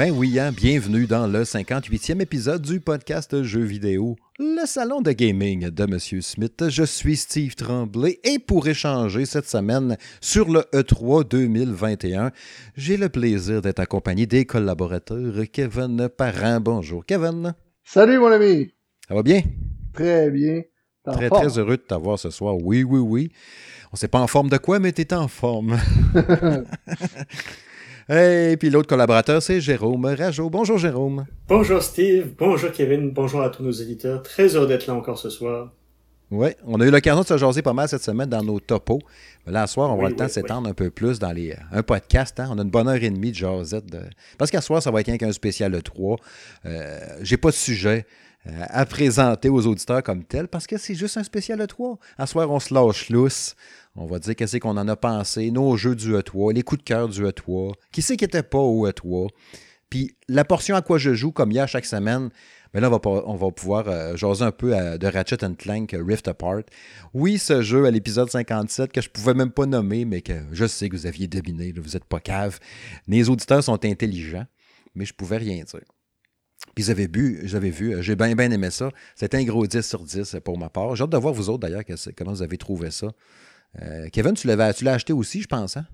Ben oui, hein, bienvenue dans le 58e épisode du podcast Jeux vidéo, le salon de gaming de Monsieur Smith. Je suis Steve Tremblay et pour échanger cette semaine sur le E3 2021, j'ai le plaisir d'être accompagné des collaborateurs Kevin Parent. Bonjour Kevin. Salut mon ami. Ça va bien? Très bien. Très, très heureux de t'avoir ce soir. Oui, oui, oui. On sait pas en forme de quoi, mais tu es en forme. Et puis l'autre collaborateur, c'est Jérôme Rajo. Bonjour Jérôme. Bonjour Steve, bonjour Kevin, bonjour à tous nos éditeurs. Très heureux d'être là encore ce soir. Oui, on a eu l'occasion de se jaser pas mal cette semaine dans nos topos. Là, ce soir, on va le temps de s'étendre un peu plus dans les, un podcast. Hein. On a une bonne heure et demie de jasette. De... Parce qu'à soir, ça va être qu'un spécial le 3. Euh, J'ai pas de sujet euh, à présenter aux auditeurs comme tel parce que c'est juste un spécial E3. À soir, on se lâche lousse. On va dire qu'est-ce qu'on en a pensé, nos jeux du E3, les coups de cœur du E3, qui c'est qui n'était pas au E3. Puis la portion à quoi je joue, comme a chaque semaine, mais là, on va, pouvoir euh, jaser un peu de Ratchet Clank Rift Apart. Oui, ce jeu à l'épisode 57 que je pouvais même pas nommer, mais que je sais que vous aviez deviné, vous n'êtes pas cave. Les auditeurs sont intelligents, mais je pouvais rien dire. Puis j'avais vu, j'avais vu, j'ai bien bien aimé ça. C'était un gros 10 sur 10 pour ma part. J'ai hâte de voir vous autres d'ailleurs comment vous avez trouvé ça. Euh, Kevin, tu l'avais, tu l'as acheté aussi, je pense, hein?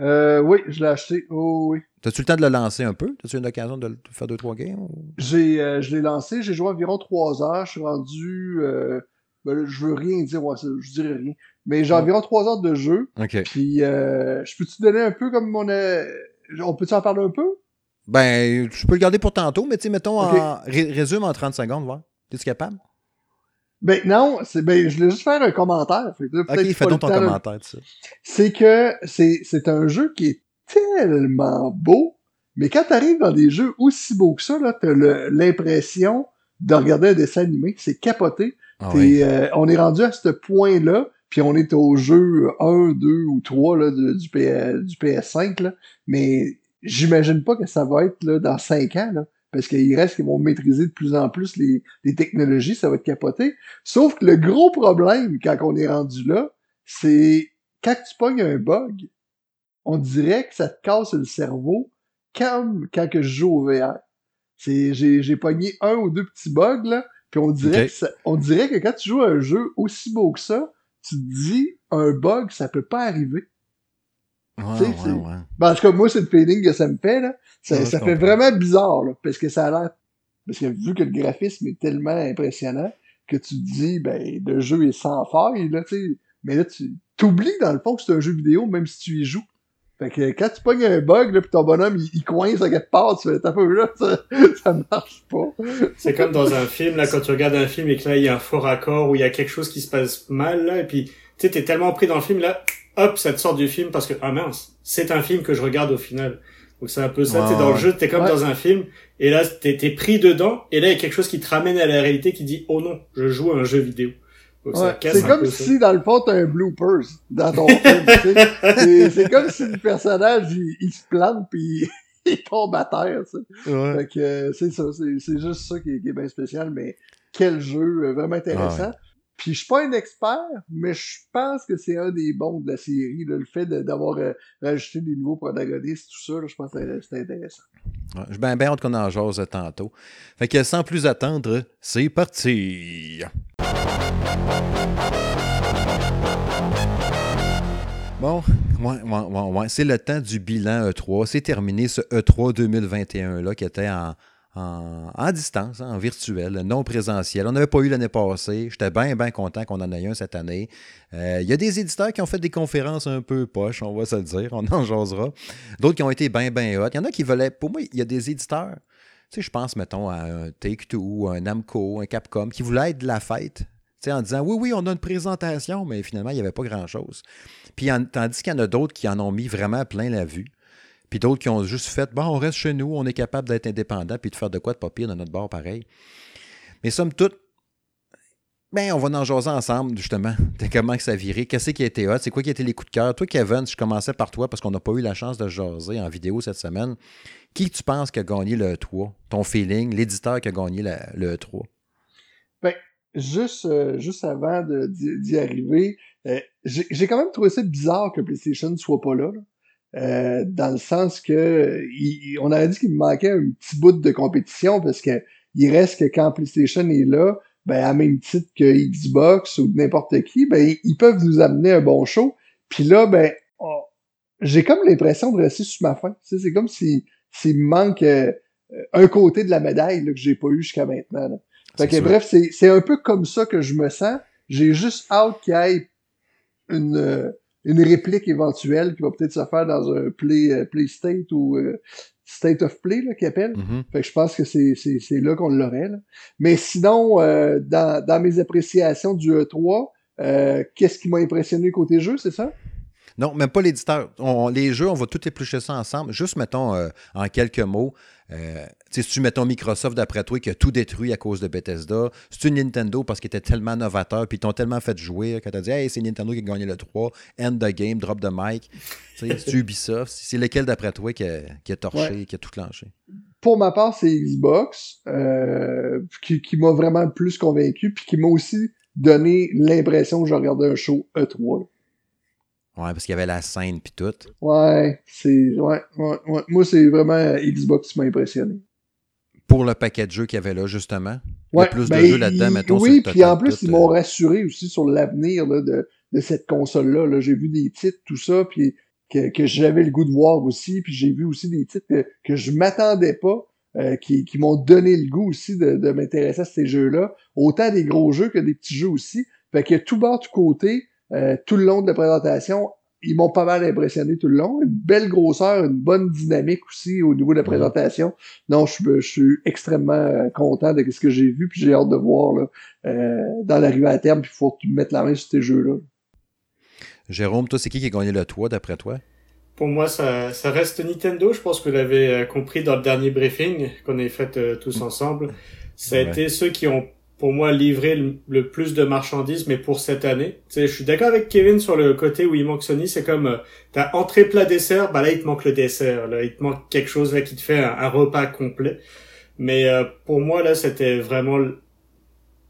Euh, oui, je l'ai acheté. Oh, oui. T'as-tu le temps de le lancer un peu? T'as-tu eu l'occasion de faire deux, trois games? J'ai, euh, je l'ai lancé, j'ai joué environ trois heures. Je suis rendu. Euh, ben, je veux rien dire, ouais, je dirais rien. Mais j'ai environ trois heures de jeu. OK. Puis, je peux-tu donner un peu comme mon. On peut-tu en parler un peu? Ben, je peux le garder pour tantôt, mais tu sais, mettons, en, résume en 30 secondes, voir. T'es-tu capable? Ben non, c'est ben je voulais juste faire un commentaire. ok, fais donc ton commentaire ça. C'est que c'est, c'est un jeu qui est tellement beau, mais quand t'arrives dans des jeux aussi beaux que ça, là, t'as l'impression de regarder un dessin animé. C'est capoté. Ah euh, on est rendu à ce point-là, puis on est au jeu 1, 2 ou 3 là, du, du, du PS5, là, mais j'imagine pas que ça va être là, dans 5 ans. Là parce qu'il reste qu'ils vont maîtriser de plus en plus les, technologies, ça va être capoté. Sauf que le gros problème, quand on est rendu là, c'est quand tu pognes un bug, on dirait que ça te casse le cerveau comme quand que je joue au VR. C'est, j'ai, j'ai pogné un ou deux petits bugs, là, puis on dirait, que on dirait que quand tu joues à un jeu aussi beau que ça, tu te dis, un bug, ça peut pas arriver. Ouais, ouais, ouais. Ben, en tout cas, moi, c'est le feeling que ça me fait, là. Ça, ça fait vraiment bizarre, là, parce que ça a l'air... Parce que vu que le graphisme est tellement impressionnant, que tu te dis, ben, le jeu est sans faille, là, tu sais. Mais là, tu t'oublies, dans le fond, que c'est un jeu vidéo, même si tu y joues. Fait que quand tu pognes un bug, là, pis ton bonhomme, il, coince à quelque part, tu fais, t'as peu là, ça, ça marche pas. C'est comme dans un film, là, quand tu regardes un film et que là, il y a un faux raccord, ou il y a quelque chose qui se passe mal, là, et puis, tu sais, t'es tellement pris dans le film, là, hop, ça te sort du film parce que, ah mince, c'est un film que je regarde au final. Donc c'est un peu ça, t'es dans le jeu, t'es comme dans un film, et là t'es es pris dedans, et là il y a quelque chose qui te ramène à la réalité qui dit oh non, je joue à un jeu vidéo. C'est comme si dans le fond t'as un bloopers dans ton film. C'est comme si le personnage il, se plante puis il tombe à terre. Tu Fait que c'est ça, c'est juste ça qui est, qui est, bien spécial, mais quel jeu euh, vraiment intéressant. Puis je suis pas un expert, mais je pense que c'est un des bons de la série. le fait d'avoir euh, rajouté des nouveaux protagonistes, tout ça, je pense que c'est intéressant. Ouais, je bien, bien hâte qu'on en jase tantôt. Fait que sans plus attendre, c'est parti! Bon, ouais, c'est le temps du bilan E3. C'est terminé ce E3 2021-là qui était en, en, distance, en virtuel, non présentiel. On n'avait pas eu l'année passée. J'étais bien, bien content qu'on en ait un cette année. Euh, il y a des éditeurs qui ont fait des conférences un peu poches, on va se le dire, on en jasera. D'autres qui ont été bien, bien hot. Il y en a qui veulent. Pour moi, il y a des éditeurs. Tu sais, je pense, mettons, à un Take-Two, un Namco, un Capcom, qui voulaient être de la fête. Tu sais, en disant oui, oui, on a une présentation, mais finalement, il n'y avait pas grand-chose. Puis, tandis qu'il y en a d'autres qui en ont mis vraiment plein la vue. Puis d'autres qui ont juste fait, bon, on reste chez nous, on est capable d'être indépendant, puis de faire de quoi de pas pire dans notre bord pareil. Mais somme toute, ben, on va en jaser ensemble, justement, de comment que ça a viré, qu'est-ce qui a été hot, c'est quoi qui a été les coups de cœur. Toi, Kevin, je commençais par toi parce qu'on n'a pas eu la chance de jaser en vidéo cette semaine. Qui tu penses qui a gagné le 3 Ton feeling, l'éditeur qui a gagné le 3 Ben, juste, euh, juste avant d'y arriver, euh, j'ai quand même trouvé ça bizarre que PlayStation ne soit pas là. Euh, dans le sens que il, on aurait dit qu'il me manquait un petit bout de compétition parce que il reste que quand PlayStation est là, ben à même titre que Xbox ou n'importe qui, ben ils peuvent nous amener un bon show. Puis là, ben j'ai comme l'impression de rester sur ma faim. C'est comme si s'il me manque euh, un côté de la médaille là, que j'ai pas eu jusqu'à maintenant. Fait que, bref, c'est un peu comme ça que je me sens. J'ai juste hâte qu'il y ait une, euh, une réplique éventuelle qui va peut-être se faire dans un play, euh, play state ou state of play là, qu'ils appellent. Mm-hmm. Fait que je pense que c'est là qu'on l'aurait. Mais sinon, dans, dans mes appréciations du E3, qu'est-ce qui m'a impressionné côté jeu, c'est ça? Non, même pas l'éditeur. les jeux, on va tout éplucher ça ensemble. Juste, mettons, euh, en quelques mots, euh, si tu mettons Microsoft d'après toi qui a tout détruit à cause de Bethesda, c'est une Nintendo parce qu'il était tellement novateur, puis ils t'ont tellement fait jouer quand t'as dit Hey, c'est Nintendo qui a gagné le 3, end the game, drop the mic. c'est Ubisoft. C'est lequel d'après toi qui a, torché, qui a tout clenché? Pour ma part, c'est Xbox euh, qui, qui m'a vraiment plus convaincu, puis qui m'a aussi donné l'impression que je regardais un show E3. Ouais, parce qu'il y avait la scène puis tout. Ouais, c'est. Ouais, ouais, Moi, c'est vraiment Xbox qui m'a impressionné. Pour le paquet de jeux qu'il y avait là, justement. Ouais, il y a plus de ben, jeux là-dedans, mettons. Oui, puis en plus, ils m'ont euh, rassuré aussi sur l'avenir de, de cette console-là. -là, j'ai vu des titres, tout ça, puis que, que j'avais le goût de voir aussi. Puis j'ai vu aussi des titres que, que je m'attendais pas. Euh, qui, qui m'ont donné le goût aussi de, de m'intéresser à ces jeux-là. Autant des gros jeux que des petits jeux aussi. Fait que tout bas, tout côté, euh, tout le long de la présentation, ils m'ont pas mal impressionné tout le long. Une belle grosseur, une bonne dynamique aussi au niveau de la présentation. Non, je, suis extrêmement euh, content de ce que j'ai vu, puis j'ai hâte de voir là, euh, dans l'arrivée à terme, puis il faut mettre la main sur ces jeux-là. Jérôme, toi, c'est qui qui a gagné le toit d'après toi? Pour moi, ça, ça reste Nintendo. Je pense que vous l'avez compris dans le dernier briefing qu'on a fait tous ensemble. Ça a été ceux qui ont pour moi livrer le, plus de marchandises mais pour cette année. Tu sais, je suis d'accord avec Kevin sur le côté où il manque Sony, c'est comme euh, t'as entrée plat dessert, bah là il te manque le dessert, là il te manque quelque chose là qui te fait un, repas complet. Mais euh, pour moi là c'était vraiment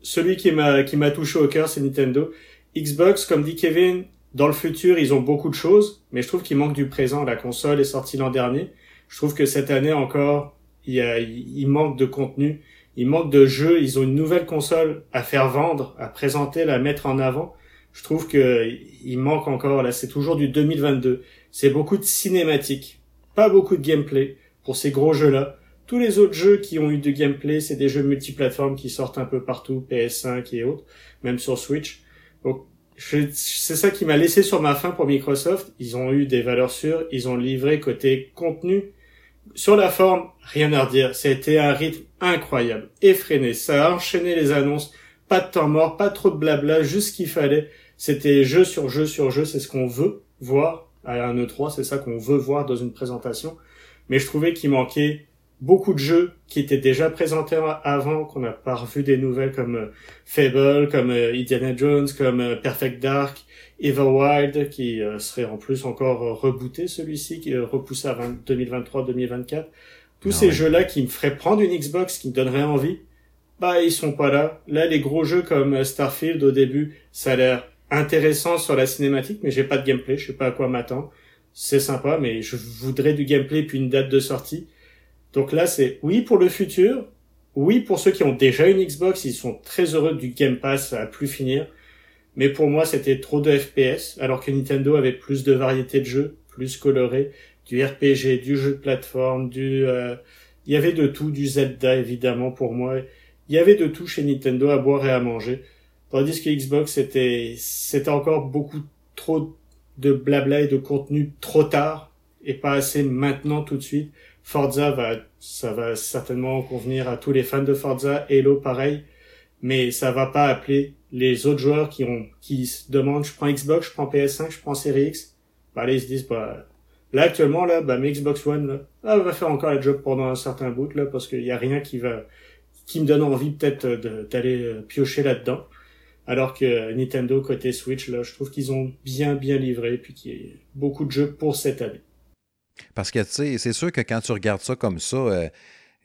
celui qui m'a qui m'a touché au cœur, c'est Nintendo. Xbox, comme dit Kevin, dans le futur ils ont beaucoup de choses, mais je trouve qu'il manque du présent. La console est sortie l'an dernier. Je trouve que cette année encore il, y a, il manque de contenu il manque de jeux, ils ont une nouvelle console à faire vendre, à présenter, la mettre en avant. Je trouve que il manque encore, là, c'est toujours du 2022. C'est beaucoup de cinématiques, pas beaucoup de gameplay pour ces gros jeux-là. Tous les autres jeux qui ont eu de gameplay, c'est des jeux multiplateformes qui sortent un peu partout, PS5 et autres, même sur Switch. Donc, c'est ça qui m'a laissé sur ma faim pour Microsoft. Ils ont eu des valeurs sûres, ils ont livré côté contenu, sur la forme, rien à redire. C'était un rythme incroyable, effréné. Ça a enchaîné les annonces. Pas de temps mort, pas trop de blabla, juste ce qu'il fallait. C'était jeu sur jeu sur jeu. C'est ce qu'on veut voir à un E3. C'est ça qu'on veut voir dans une présentation. Mais je trouvais qu'il manquait beaucoup de jeux qui étaient déjà présentés avant, qu'on n'a pas revu des nouvelles comme euh, Fable, comme euh, Indiana Jones, comme euh, Perfect Dark, Everwild, qui serait en plus encore rebooté celui-ci, qui est repoussé à 2023-2024. Tous ah ces jeux-là qui me feraient prendre une Xbox, qui me donneraient envie, bah ils sont pas là. Là, les gros jeux comme Starfield au début, ça a l'air intéressant sur la cinématique, mais j'ai pas de gameplay, je sais pas à quoi m'attendre. C'est sympa, mais je voudrais du gameplay puis une date de sortie. Donc là, c'est oui pour le futur, oui pour ceux qui ont déjà une Xbox, ils sont très heureux du Game Pass à plus finir. Mais pour moi, c'était trop de FPS, alors que Nintendo avait plus de variété de jeux, plus coloré, du RPG, du jeu de plateforme, du... Euh, il y avait de tout, du Zelda évidemment pour moi. Il y avait de tout chez Nintendo à boire et à manger. Tandis que Xbox, c'était, c'était encore beaucoup trop de blabla et de contenu trop tard et pas assez maintenant tout de suite. Forza va, ça va certainement convenir à tous les fans de Forza, Halo pareil, mais ça va pas appeler les autres joueurs qui ont, qui se demandent, je prends Xbox, je prends PS5, je prends Series X, bah là ils se disent, bah, là actuellement là, bah mes Xbox One là, ah, va faire encore le job pendant un certain bout là, parce qu'il y a rien qui va, qui me donne envie peut-être d'aller euh, piocher là-dedans. Alors que Nintendo côté Switch là, je trouve qu'ils ont bien bien livré, puis qu'il y a beaucoup de jeux pour cette année. Parce que, tu sais, c'est sûr que quand tu regardes ça comme ça, euh,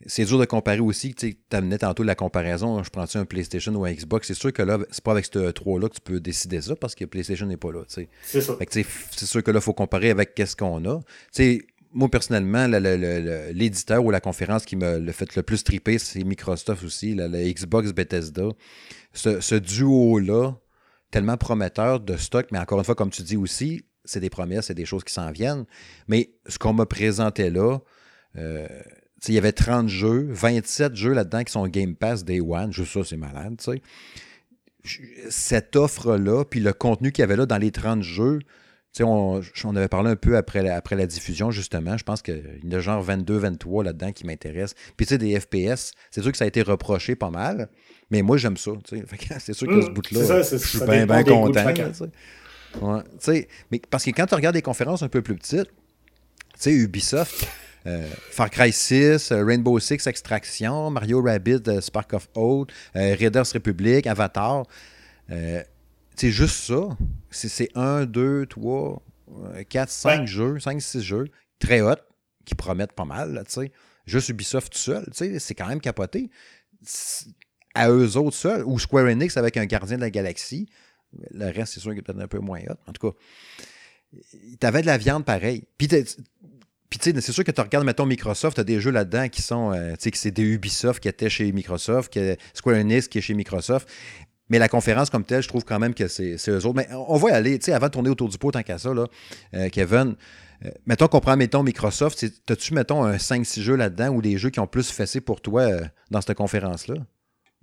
c'est dur de comparer aussi. Tu amenais tantôt la comparaison. Je prends-tu un PlayStation ou un Xbox? C'est sûr que là, c'est pas avec ce 3-là que tu peux décider ça parce que PlayStation n'est pas là. C'est ça. C'est sûr que là, il faut comparer avec qu'est-ce qu'on a. sais moi, personnellement, l'éditeur ou la conférence qui me le fait le plus triper, c'est Microsoft aussi, la, Xbox Bethesda. Ce, duo-là, tellement prometteur de stock, mais encore une fois, comme tu dis aussi, c'est des promesses, c'est des choses qui s'en viennent. Mais ce qu'on m'a présenté là, euh, il y avait 30 jeux, 27 jeux là-dedans qui sont Game Pass Day One. Juste ça, c'est malade. Cette offre-là, puis le contenu qu'il y avait là dans les 30 jeux, on, on, avait parlé un peu après la, après la diffusion, justement. Je pense qu'il y a genre 22, 23 là-dedans qui m'intéressent. Puis, tu sais, des FPS, c'est sûr que ça a été reproché pas mal, mais moi, j'aime ça. C'est sûr que ce mmh, bout-là, je suis bien, bien content. Ouais, mais parce que quand tu regardes des conférences un peu plus petites, tu sais, Ubisoft, euh, Far Cry 6, euh, Rainbow Six Extraction, Mario Rabbit, euh, Spark of Oath, Raiders Republic, Avatar. c'est juste ça. C'est 1, 2, 3, 4, 5 jeux, 5, 6 jeux, très hot, qui promettent pas mal, tu sais. Juste Ubisoft tout seul, tu sais, c'est quand même capoté. À eux autres seuls, ou Square Enix avec un gardien de la galaxie. Le reste, c'est sûr qu'il est peut-être un peu moins hot. En tout cas, t'avais de la viande pareil. Puis tu sais, c'est sûr que tu regardes, mettons, Microsoft, tu as des jeux là-dedans qui sont, euh, tu sais, que c'est des Ubisoft qui étaient chez Microsoft, que Square Enix qui est chez Microsoft. Mais la conférence comme telle, je trouve quand même que c'est eux autres. Mais on va y aller, tu sais, avant de tourner autour du pot, tant qu'à ça, là, euh, Kevin, euh, mettons qu'on prend, mettons, Microsoft, as-tu, mettons, un 5-6 jeux là-dedans ou des jeux qui ont plus fessé pour toi dans cette conférence-là?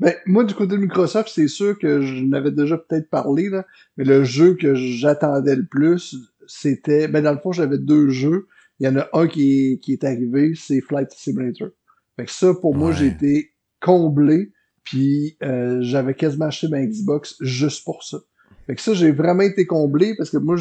Ben, moi, du côté de Microsoft, c'est sûr que je n'avais déjà peut-être parlé, là, mais le jeu que j'attendais le plus, c'était. Ben, dans le fond, j'avais deux jeux. Il y en a un qui est, qui est arrivé, c'est Flight Simulator. Fait que ça, pour moi, j'ai été comblé. Puis euh, j'avais quasiment acheté ma Xbox juste pour ça. Fait que ça, j'ai vraiment été comblé parce que moi,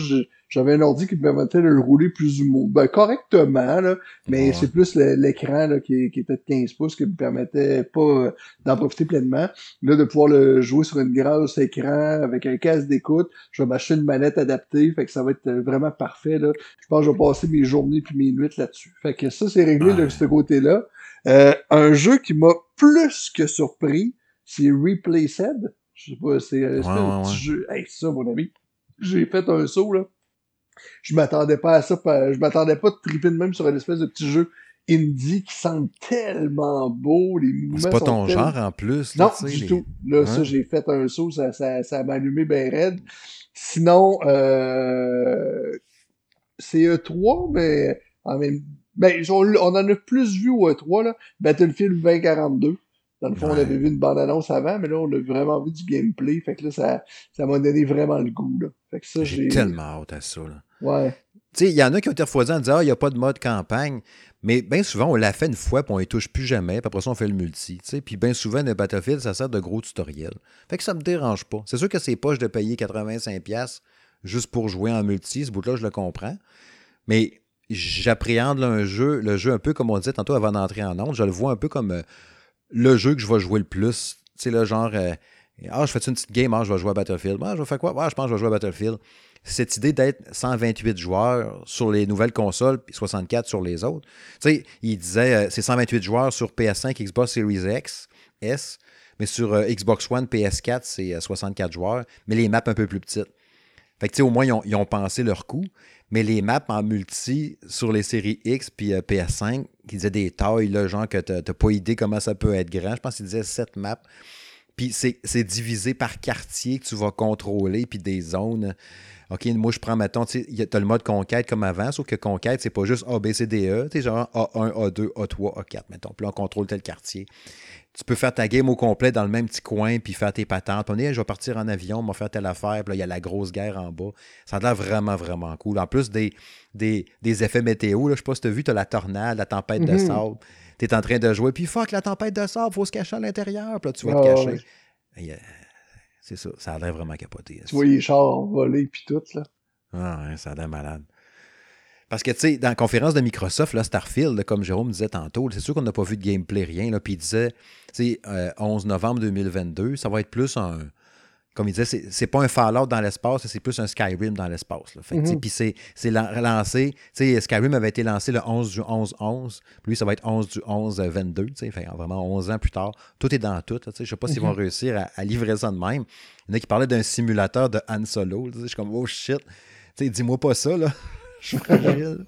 j'avais un ordi qui me permettait de le rouler plus ou moins ben, correctement, là, mais c'est plus l'écran qui, qui était de 15 pouces qui me permettait pas euh, d'en profiter pleinement. Là, de pouvoir le jouer sur une grosse écran avec un casque d'écoute, je vais m'acheter une manette adaptée, fait que ça va être vraiment parfait. Là. Je pense que je vais passer mes journées puis mes nuits là-dessus. Fait que ça, c'est réglé de ce côté-là. Euh, un jeu qui m'a plus que surpris, c'est Replaced. Je sais pas, c'est un petit jeu. Hey, ça, mon ami. J'ai fait un saut, là. Je m'attendais pas à ça. Je m'attendais pas de triper de même sur une espèce de petit jeu indie qui sent tellement beau. Les mouvements C'est pas ton genre en plus. Là, non, du tout. Là, ça, j'ai fait un saut. Ça, ça, ça m'a allumé bien raide. Sinon, euh, c'est E3, mais en même ben, on, on en a plus vu au E3, là. Battlefield 2042. Dans le fond, on avait vu une bande-annonce avant, mais là, on a vraiment vu du gameplay. Fait que là, ça, ça m'a donné vraiment le goût, là. Fait que ça, j'ai tellement hâte à ça, là. Ouais. Tu sais, il y en a qui ont été refroidis en disant, ah, il n'y a pas de mode campagne. Mais bien souvent, on l'a fait une fois, puis on ne touche plus jamais, puis après ça, on fait le multi. Puis bien souvent, le Battlefield, ça sert de gros tutoriel. Fait que ça me dérange pas. C'est sûr que c'est poche de payer 85$ juste pour jouer en multi. Ce bout-là, je le comprends. Mais j'appréhende un jeu, le jeu un peu comme on disait tantôt avant d'entrer en onde. Je le vois un peu comme euh, le jeu que je vais jouer le plus. Tu sais, le genre, euh, ah, je fais une petite game, ah, je vais jouer à Battlefield. Ah, je vais faire quoi? Ah, je pense que je vais jouer à Battlefield. Cette idée d'être 128 joueurs sur les nouvelles consoles, puis 64 sur les autres. Tu sais, il disait, euh, c'est 128 joueurs sur PS5, Xbox Series X, S, mais sur euh, Xbox One, PS4, c'est 64 joueurs, mais les maps un peu plus petites. Fait que, tu sais, au moins, ils ont, ils ont pensé leur coup. Mais les maps en multi sur les séries X puis euh, PS5, qui disaient des tailles, là, genre que tu n'as pas idée comment ça peut être grand. Je pense qu'ils disaient 7 maps. Puis c'est divisé par quartier que tu vas contrôler, puis des zones. OK, moi, je prends, mettons, tu as le mode conquête comme avant, sauf que conquête, c'est pas juste A, B, C, D, E. Tu genre A1, A2, A3, A4, mettons. Puis là, on contrôle tel quartier tu peux faire ta game au complet dans le même petit coin, puis faire tes patentes. On est, je vais partir en avion, on va faire telle affaire, puis là, il y a la grosse guerre en bas. Ça a l'air vraiment, vraiment cool. En plus des, des, effets météo, là, je sais pas si tu as vu, tu as la tornade, la tempête de mhm. sable. Tu es en train de jouer, puis fuck, la tempête de sable, faut se cacher à l'intérieur, puis là, tu vas te ah, cacher. Euh, c'est ça, ça a l'air vraiment capoté. Tu vois les chars voler, puis tout, là. Ah, ouais, ça a l'air malade. Parce que, tu sais, dans la conférence de Microsoft, là, Starfield, comme Jérôme disait tantôt, c'est sûr qu'on n'a pas vu de gameplay, rien. Là, puis il disait, tu sais, 11 euh, novembre 2022, ça va être plus un. comme il disait, c'est pas un Fallout dans l'espace, c'est plus un Skyrim dans l'espace. Mhm. Puis c'est lancé, Skyrim avait été lancé le 11 du 11-11, lui, ça va être 11 du 11-22, fait vraiment 11 ans plus tard. Tout est dans tout. Je sais pas s'ils vont Mhm. réussir à, livrer ça de même. Il y en a qui parlaient d'un simulateur de Han Solo. Je suis comme, oh shit, dis-moi pas ça, là. Je suis fragile.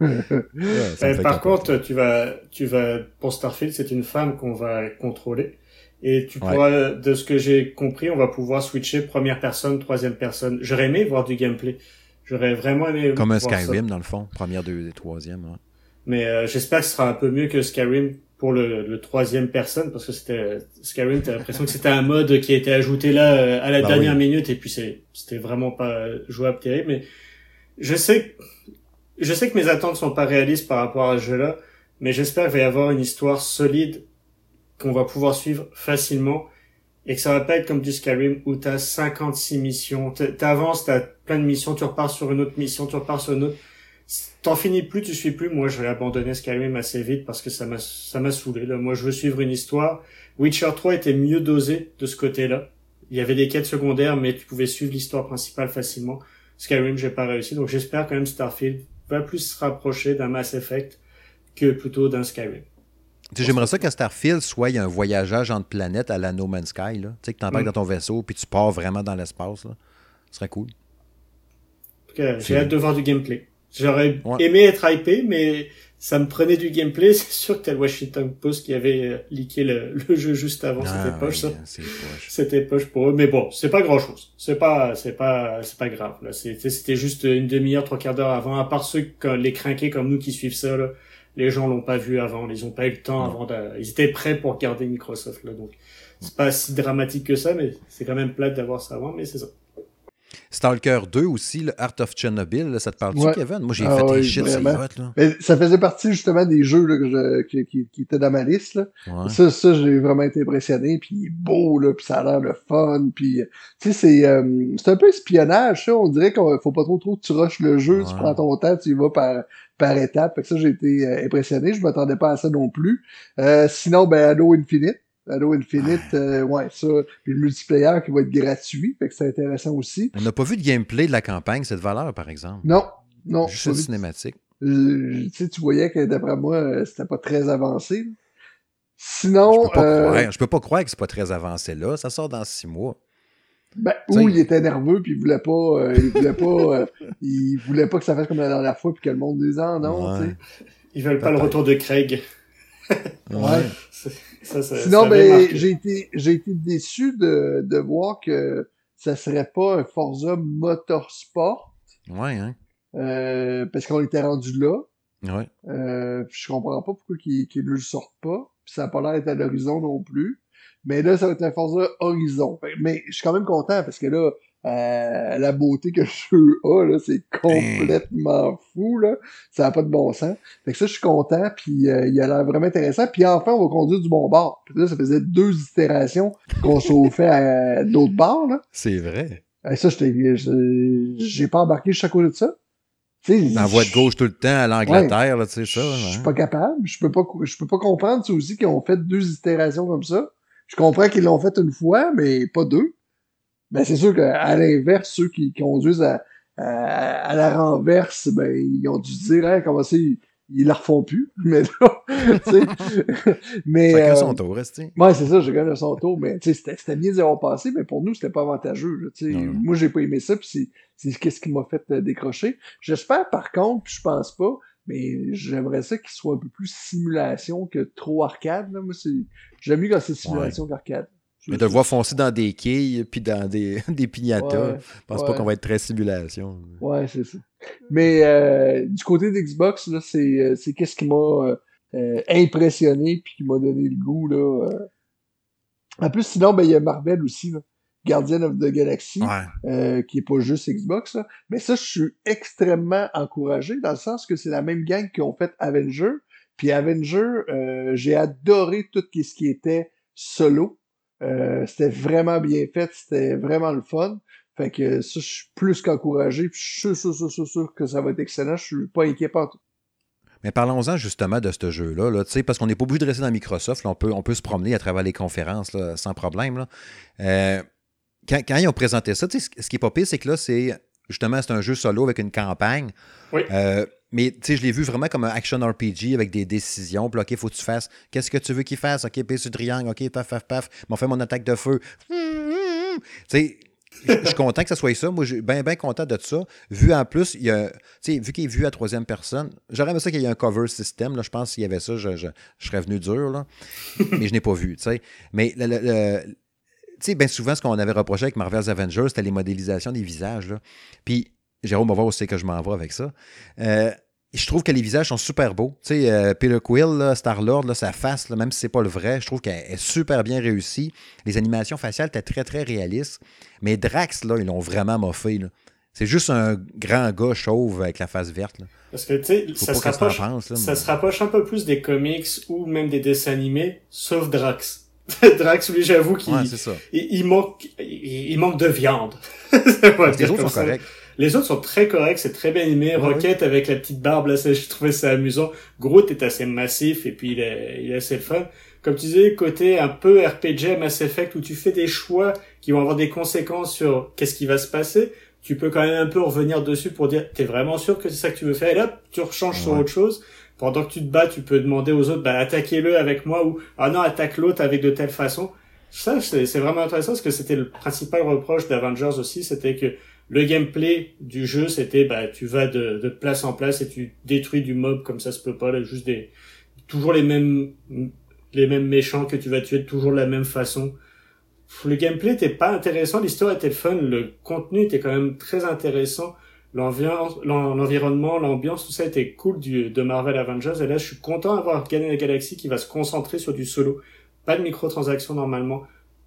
Ouais, ça me fait par contre, tu vas, tu vas, pour Starfield, c'est une femme qu'on va contrôler. Et tu pourras, Ouais. de ce que j'ai compris, on va pouvoir switcher première personne, troisième personne. J'aurais aimé voir du gameplay. J'aurais vraiment aimé Comme un ça. Skyrim, dans le fond. Première, deux, troisième. Mais euh, j'espère que ce sera un peu mieux que Skyrim pour le, le troisième personne, parce que c'était Skyrim, t'as l'impression que c'était un mode qui a été ajouté là euh, à la Bah dernière oui. minute, et puis c'était vraiment pas jouable terrible. Mais je sais, je sais que mes attentes sont pas réalistes par rapport à ce jeu-là, mais j'espère qu'il va y avoir une histoire solide qu'on va pouvoir suivre facilement et que ça va pas être comme du Skyrim où t'as 56 missions, t'avances, t'as plein de missions, tu repars sur une autre mission, tu repars sur une autre. T'en finis plus, tu suis plus. Moi, je vais abandonner Skyrim assez vite parce que ça m'a, ça m'a saoulé. Là. Moi, je veux suivre une histoire. Witcher 3 était mieux dosé de ce côté-là. Il y avait des quêtes secondaires, mais tu pouvais suivre l'histoire principale facilement. Skyrim, j'ai pas réussi. Donc, j'espère quand même Starfield va plus se rapprocher d'un Mass Effect que plutôt d'un Skyrim. J'aimerais ça qu'à Starfield soit il y a un voyageage entre planètes à la No Man's Sky. Là. Tu sais, que tu embarques Mm. dans ton vaisseau puis tu pars vraiment dans l'espace. là. Ce serait cool. J'ai hâte de voir du gameplay. J'aurais Ouais. aimé être hypé, mais ça me prenait du gameplay. C'est sûr que t'as le Washington Post qui avait euh, leaké le, le jeu juste avant. Ah, C'était poche, ça. oui. C'était poche pour eux, mais bon, c'est pas grand chose. C'est pas, c'est pas, c'est pas grave. Là, c'était, juste une demi-heure, trois quarts d'heure avant. À part ceux que les crinqués comme nous qui suivent ça, là, les gens l'ont pas vu avant, ils ont pas eu le temps Non. avant. Ils étaient prêts pour regarder Microsoft là, donc c'est pas si dramatique que ça, mais c'est quand même plate d'avoir ça avant, mais c'est ça. Stalker 2 aussi, le Art of Chernobyl, là, ça te parle-tu, Ouais. Kevin? Moi, j'ai Ah fait ouais, des shit, c'est là. Mais ça faisait partie justement des jeux là, que je- qui, qui, qui étaient dans ma liste. Là. Ouais. Ça, ça j'ai vraiment été impressionné. Puis il est beau, là, puis ça a l'air le fun. Puis, tu sais, c'est, euh, c'est un peu espionnage, ça. On dirait qu'il faut pas trop trop que tu rushes le jeu. Tu prends ton temps, tu y vas par, par étapes. Fait que ça, j'ai été euh, impressionné. Je m'attendais pas à ça non plus. Euh, sinon, ben, Halo Infinite. Halo Infinite, euh, ouais, ça. Puis le multiplayer qui va être gratuit. Fait que c'est intéressant aussi. On n'a pas vu de gameplay de la campagne, cette valeur, par exemple. Non, non. Juste une cinématique. Euh, tu sais, tu voyais que d'après moi, euh, c'était pas très avancé. là. Je Sinon, peux pas euh, croire. Je peux pas croire que c'est pas très avancé là. Ça sort dans six mois. ben, ou il était nerveux puis il voulait pas, euh, il voulait pas, euh, il voulait pas que ça fasse comme la dernière fois puis que le monde dise ah non, Ouais. tu sais. Ils veulent pas le retour de Craig. Ouais. C'est- Ça, ça, Sinon, ben, j'ai été, j'ai été déçu de, de voir que ça serait pas un Forza Motorsport, Ouais, hein? euh, parce qu'on était rendu là. Ouais. Euh, puis je comprends pas pourquoi qu'ils qu'ils ne le sortent pas. Puis ça a pas l'air d'être à l'horizon non plus. Mais là, ça va être un Forza Horizon. Mais je suis quand même content parce que là, euh, la beauté que le jeu a, là, c'est complètement fou, là. Ça n'a pas de bon sens. Fait que ça, je suis content, puis euh, il a l'air vraiment intéressant. Puis enfin, on va conduire du bon bord. Puis là, ça faisait deux itérations qu'on chauffait à d'autres bords, là. C'est vrai. Et ça, j'étais- je- j'ai pas embarqué chaque côté de ça. Tu sais, La voie de gauche tout le temps à l'Angleterre, là, tu sais ça. je suis hein? pas capable. Je peux pas, je peux pas comprendre, c'est aussi qu'ils ont fait deux itérations comme ça. Je comprends qu'ils l'ont fait une fois, mais pas deux. Ben, c'est sûr qu'à l'inverse, ceux qui conduisent à, à, à la renverse, ben, ils ont dû se dire, hein, comment ça, ils, ils la refont plus. Mais là, tu sais. mais, Chacun euh, son tour, reste. Ouais, c'est ça, j'ai gagné son tour, mais tu sais, c'était c'était bien d'y avoir passé, mais pour nous, c'était pas avantageux. là, tu sais. Non, non. Moi, j'ai pas aimé ça, puis c'est- c'est qu'est-ce qui m'a fait euh, décrocher. J'espère par contre, puis je pense pas, mais j'aimerais ça qu'il soit un peu plus simulation que trop arcade. Là. Moi, c'est j'aime mieux quand c'est simulation qu'arcade. Mais de voir foncer dans des quilles puis dans des, des piñatas, Ouais, je pense ouais. pas qu'on va être très simulation. Ouais, c'est ça. Mais euh, du côté d'Xbox, là, c'est euh, c'est qu'est-ce qui m'a euh, euh, impressionné puis qui m'a donné le goût là. euh. En plus, sinon, ben il y a Marvel aussi, là. Guardian of the Galaxy. Ouais. euh, qui est pas juste Xbox. Là. Mais ça, je suis extrêmement encouragé dans le sens que c'est la même gang qui ont fait Avenger. Puis Avenger, euh, j'ai adoré tout ce qui était solo. Euh, c'était vraiment bien fait, c'était vraiment le fun. Fait que ça, je suis plus qu'encouragé. Puis je suis sûr, sûr, sûr, sûr, que ça va être excellent. Je suis pas inquiet par tout. Mais parlons-en justement de ce jeu-là, là, tu sais, parce qu'on n'est pas obligé de rester dans Microsoft. là, on, peut, on peut se promener à travers les conférences là, sans problème. Là. Euh, quand, quand ils ont présenté ça, ce qui est pas pire, c'est que là, c'est justement, c'est un jeu solo avec une campagne. Oui. Euh, mais tu sais, je l'ai vu vraiment comme un action RPG avec des décisions. Puis, OK, faut que tu fasses. Qu'est-ce que tu veux qu'il fasse? OK, pisse sur triangle. OK, paf, paf, paf. M'en fait mon attaque de feu. Tu sais, je suis content que ça soit ça. Moi, je suis bien, bien content de ça. Vu en plus, il y a, vu qu'il est vu à troisième personne, j'aurais aimé ça qu'il y ait un cover system. Là, je pense qu'il y avait ça, je, je, serais venu dur. Là. mais je n'ai pas vu. Mais tu sais, bien souvent, ce qu'on avait reproché avec Marvel's Avengers, c'était les modélisations des visages. Là. Puis, Jérôme va voir aussi que je m'en vais avec ça. Euh, je trouve que les visages sont super beaux. Tu sais, euh, Peter Quill, Star-Lord, sa face, là, même si c'est pas le vrai, je trouve qu'elle est super bien réussie. Les animations faciales étaient très, très réalistes. Mais Drax, là, ils l'ont vraiment moffé. C'est juste un grand gars chauve avec la face verte. Là. Parce que, tu sais, ça, se rapproche, pense, là, ça mais... se rapproche un peu plus des comics ou même des dessins animés, sauf Drax. Drax, lui, j'avoue qu'il ouais, il, il, manque, il, il, manque de viande. les autres sont corrects. Les autres sont très corrects, c'est très bien aimé. Rocket avec la petite barbe, là, ça, je trouvais ça amusant. Groot est assez massif et puis il est, il est assez fun. Comme tu disais, côté un peu RPG Mass Effect où tu fais des choix qui vont avoir des conséquences sur qu'est-ce qui va se passer. Tu peux quand même un peu revenir dessus pour dire, t'es vraiment sûr que c'est ça que tu veux faire? Et là, tu rechanges ouais. sur autre chose. Pendant que tu te bats, tu peux demander aux autres, bah, attaquez-le avec moi ou, ah non, attaque l'autre avec de telle façon. Ça, c'est vraiment intéressant parce que c'était le principal reproche d'Avengers aussi, c'était que le gameplay du jeu, c'était bah tu vas de, de, place en place et tu détruis du mob comme ça se peut pas, là, juste des toujours les mêmes les mêmes méchants que tu vas tuer toujours de la même façon. Le gameplay était pas intéressant, l'histoire était fun, le contenu était quand même très intéressant, l'environnement, l'ambiance, tout ça était cool du, de Marvel Avengers. Et là, je suis content d'avoir gagné la galaxie qui va se concentrer sur du solo. Pas de microtransactions normalement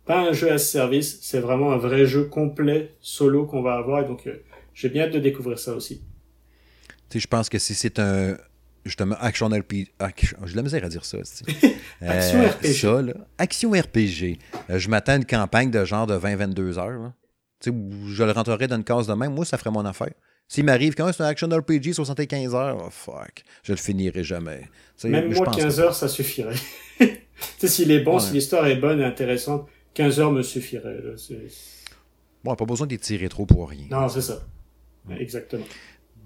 pas un jeu à ce service, c'est vraiment un vrai jeu complet solo qu'on va avoir. Et donc, euh, j'ai bien hâte de découvrir ça aussi. Tu sais, je pense que si c'est un justement action RPG, j'ai de la misère à dire ça. action euh, RPG. Ça, là, action RPG. Euh, je m'attends à une campagne de genre de 20-22 heures. Tu sais, je le rentrerai dans une case de même. Moi, ça ferait mon affaire. S'il m'arrive quand c'est un action RPG 75 heures, oh fuck, je le finirai jamais. Même moi, 15 heures, ça suffirait. tu sais, s'il est bon, ouais. si l'histoire est bonne et intéressante, 15 heures me suffirait. Là. Bon, pas besoin d'étirer trop pour rien. Non, c'est ça. Exactement.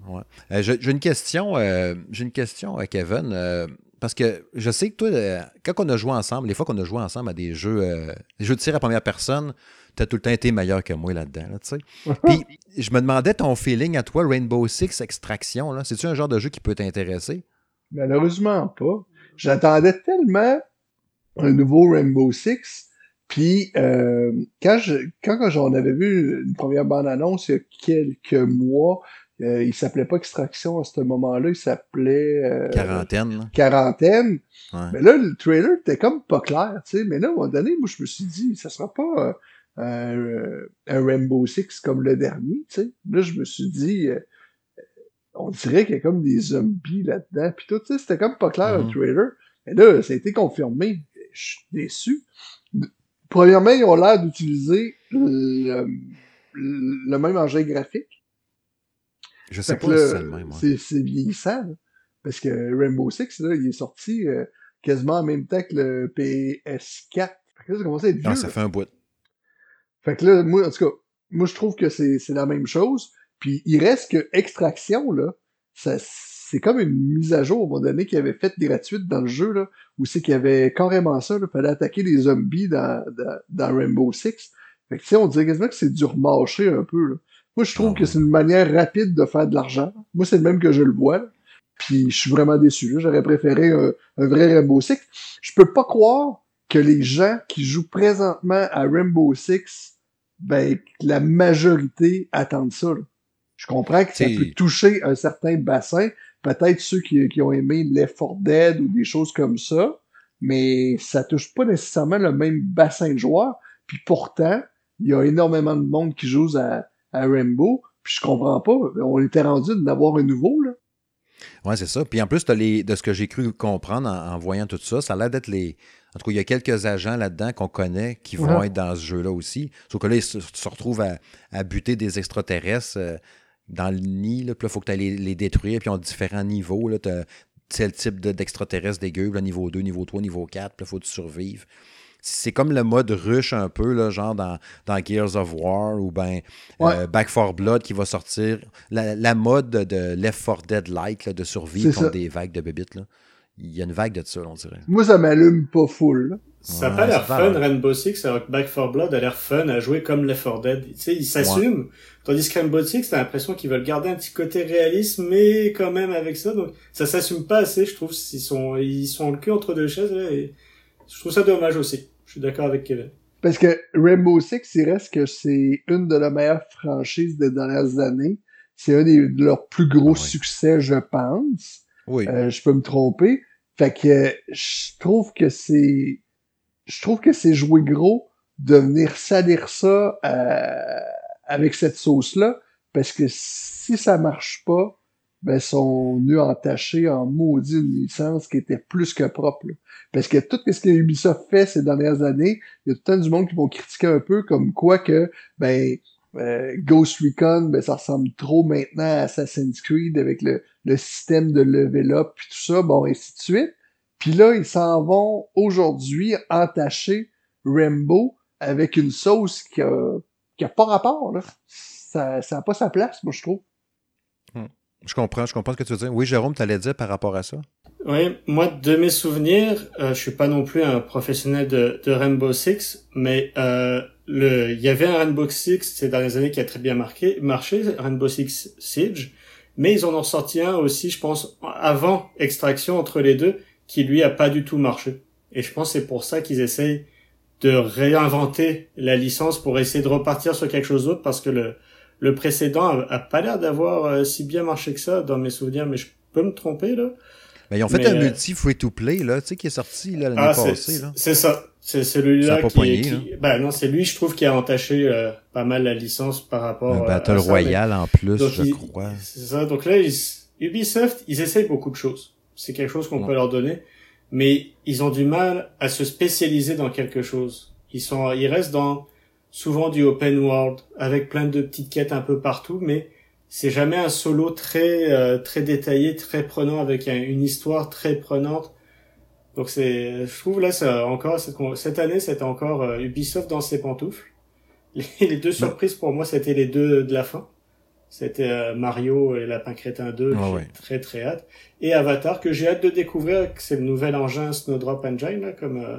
Ouais. Euh, j'ai une question, euh, j'ai une question à Kevin. Euh, parce que je sais que toi, quand on a joué ensemble, les fois qu'on a joué ensemble à des jeux, euh, des jeux de tir à première personne, tu as tout le temps été meilleur que moi là-dedans. Là, sais. Puis je me demandais ton feeling à toi, Rainbow Six Extraction. Là, c'est-tu un genre de jeu qui peut t'intéresser? Malheureusement pas. J'attendais tellement un nouveau Rainbow Six puis euh, quand je quand j'en avais vu une première bande annonce il y a quelques mois, euh, il s'appelait pas Extraction à ce moment-là, il s'appelait euh, Quarantaine. Quarantaine. Ouais. Mais là le trailer était comme pas clair, tu sais. Mais là à un moment donné, moi je me suis dit, ça sera pas euh, un Rainbow Six comme le dernier, tu sais. Là je me suis dit, euh, on dirait qu'il y a comme des zombies là-dedans. Puis tout, tu sais, c'était comme pas clair mm -hmm. le trailer. Mais là ça a été confirmé. Je suis déçu Premièrement, ils ont l'air d'utiliser le, le, même engin graphique. Je sais pas si c'est le même. Ouais. C'est vieillissant. Parce que Rainbow Six, là, il est sorti euh, quasiment en même temps que le PS4. Fait que là, ça commence à être vieux. Non, ça fait un bout. Fait que là, moi, en tout cas, moi, je trouve que c'est la même chose. Puis, il reste que Extraction, là, ça, c'est comme une mise à jour, à un moment donné, qui avait fait gratuite dans le jeu, là, où c'est qu'il y avait carrément ça, il fallait attaquer des zombies dans, dans, dans Rainbow Six. Fait que, tu sais, on dirait quasiment que c'est du remarché un peu, là. Moi, je trouve oh, que c'est une manière rapide de faire de l'argent. Moi, c'est le même que je le vois, là. Puis, je suis vraiment déçu, J'aurais préféré un, un, vrai Rainbow Six. Je peux pas croire que les gens qui jouent présentement à Rainbow Six, ben, la majorité attendent ça, là. Je comprends que ça peut toucher un certain bassin, peut-être ceux qui, qui, ont aimé Left 4 Dead ou des choses comme ça, mais ça touche pas nécessairement le même bassin de joueurs. Puis pourtant, il y a énormément de monde qui joue à, à Rainbow. Puis je comprends pas. On était rendu d'avoir un nouveau, là. Ouais, c'est ça. Puis en plus, les, de ce que j'ai cru comprendre en, en, voyant tout ça, ça a l'air d'être les. En tout cas, il y a quelques agents là-dedans qu'on connaît qui vont ouais. être dans ce jeu-là aussi. Sauf que là, ils se, se retrouvent à, à, buter des extraterrestres. Euh, dans le nid, là, puis là, il faut que tu ailles les, les, détruire, puis ils ont différents niveaux. Là, c'est le type d'extraterrestre de, dégueu, là, niveau 2, niveau 3, niveau 4, puis il faut que tu survives. c'est comme le mode rush un peu, là, genre dans, dans Gears of War ou ben Ouais. Back 4 Blood qui va sortir. La, la mode de Left 4 Dead-like, là, de survie contre ça. des vagues de bébites. Là. Il y a une vague de ça, on dirait. Moi, ça m'allume pas full. là. Ça n'a Ouais, pas l'air ça fun, va. Rainbow Six, alors que Back 4 Blood a l'air fun à jouer comme Left 4 Dead. Tu sais, ils s'assument. Tandis que Rainbow Six, t'as l'impression qu'ils veulent garder un petit côté réaliste, mais quand même avec ça. Donc, ça s'assume pas assez, je trouve. Ils sont, ils sont le cul entre deux chaises, là, et je trouve ça dommage aussi. Je suis d'accord avec Kevin. Parce que Rainbow Six, il reste que c'est une de leurs meilleures franchises des dernières années. C'est un des, de leurs plus gros Ah oui. succès, je pense. Oui. Euh, je peux me tromper. Fait que je trouve que c'est je trouve que c'est jouer gros de venir salir ça euh, avec cette sauce-là. Parce que si ça marche pas, ben sont venus entacher en maudit une licence qui était plus que propre. Parce que tout ce que Ubisoft fait ces dernières années, il y a tout le temps du monde qui vont critiquer un peu comme quoi que ben euh, Ghost Recon, ben ça ressemble trop maintenant à Assassin's Creed avec le, le système de level up puis tout ça, bon, et ainsi de suite. Puis là, ils s'en vont aujourd'hui entacher Rainbow avec une sauce qui a, qui a pas rapport, là. Ça, ça a pas sa place, moi, je trouve. Je comprends, je comprends ce que tu veux dire. Oui, Jérôme, tu allais dire par rapport à ça? Oui, moi, de mes souvenirs, euh, je suis pas non plus un professionnel de, de Rainbow Six, mais euh, le, il y avait un Rainbow Six ces dernières années qui a très bien marqué, marché, Rainbow Six Siege, mais ils en ont sorti un aussi, je pense, avant Extraction entre les deux, qui lui a pas du tout marché. Et je pense que c'est pour ça qu'ils essayent de réinventer la licence pour essayer de repartir sur quelque chose d'autre, parce que le, le précédent a, a pas l'air d'avoir euh, si bien marché que ça dans mes souvenirs, mais je peux me tromper là. Mais ils ont fait Mais, un euh, multi free-to-play, là, tu sais, qui est sorti là, l'année Ah, passée. Là. c'est ça. C'est celui-là qui, poigné, qui- bah non, c'est lui, je trouve, qui a entaché euh, pas mal la licence par rapport Un euh, Battle à ça, Royale en plus, donc, je il- crois. C'est ça. Donc là, ils- Ubisoft, ils essayent beaucoup de choses. C'est quelque chose qu'on Ouais. peut leur donner, mais ils ont du mal à se spécialiser dans quelque chose. Ils sont, ils restent dans souvent du open world avec plein de petites quêtes un peu partout, mais c'est jamais un solo très euh, très détaillé, très prenant avec un- une histoire très prenante. Donc c'est, je trouve là, ça encore cette, cette année, c'était encore euh, Ubisoft dans ses pantoufles. Les, les deux surprises pour moi, c'était les deux de la fin. C'était euh, Mario et Lapin Crétin 2, Ah j'ai ouais. très très hâte. Et Avatar, que j'ai hâte de découvrir, c'est le nouvel engin Snowdrop Engine, là, comme euh,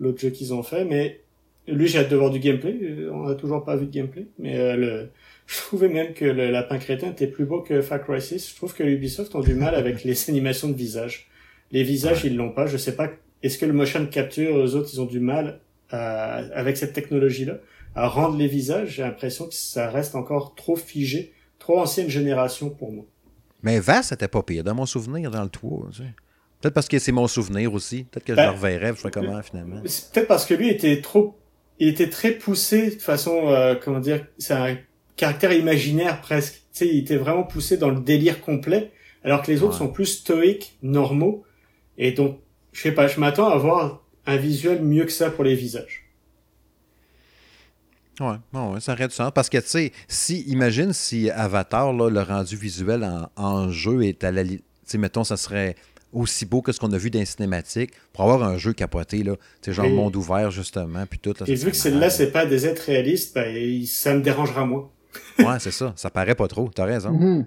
l'autre jeu qu'ils ont fait. Mais lui, j'ai hâte de voir du gameplay. Euh, On n'a toujours pas vu de gameplay. Mais euh, le... je trouvais même que le Lapin Crétin était plus beau que Far Cry 6. Je trouve que Ubisoft ont du mal avec les animations de visage. Les visages, ils l'ont pas. Je sais pas. Est-ce que le motion capture, eux autres, ils ont du mal à- avec cette technologie-là? À rendre les visages J'ai l'impression que ça reste encore trop figé, trop ancienne génération pour moi. Mais Vass, c'était pas pire, dans mon souvenir, dans le toit. tu sais. Peut-être parce que c'est mon souvenir aussi. Peut-être que je Ben, le reverrai, je ferai comment finalement. C'est peut-être parce que lui était trop, il était très poussé de façon, euh, comment dire, c'est un caractère imaginaire presque. Tu sais, il était vraiment poussé dans le délire complet, alors que les autres Ouais. sont plus stoïques, normaux. Et donc, je sais pas, je m'attends à avoir un visuel mieux que ça pour les visages. Ouais, ouais, ouais, ça aurait du sens. Parce que, tu sais, si, imagine si Avatar, là, le rendu visuel en, en jeu est à la. Tu sais, mettons, ça serait aussi beau que ce qu'on a vu dans les cinématiques pour avoir un jeu capoté, là. Tu sais, genre Et- monde ouvert, justement, puis tout. Là, Et vu que celle-là, c'est pas des êtres réalistes, il- ça me dérangera moins. Ouais, c'est ça. Ça paraît pas trop. T'as raison. Mhm.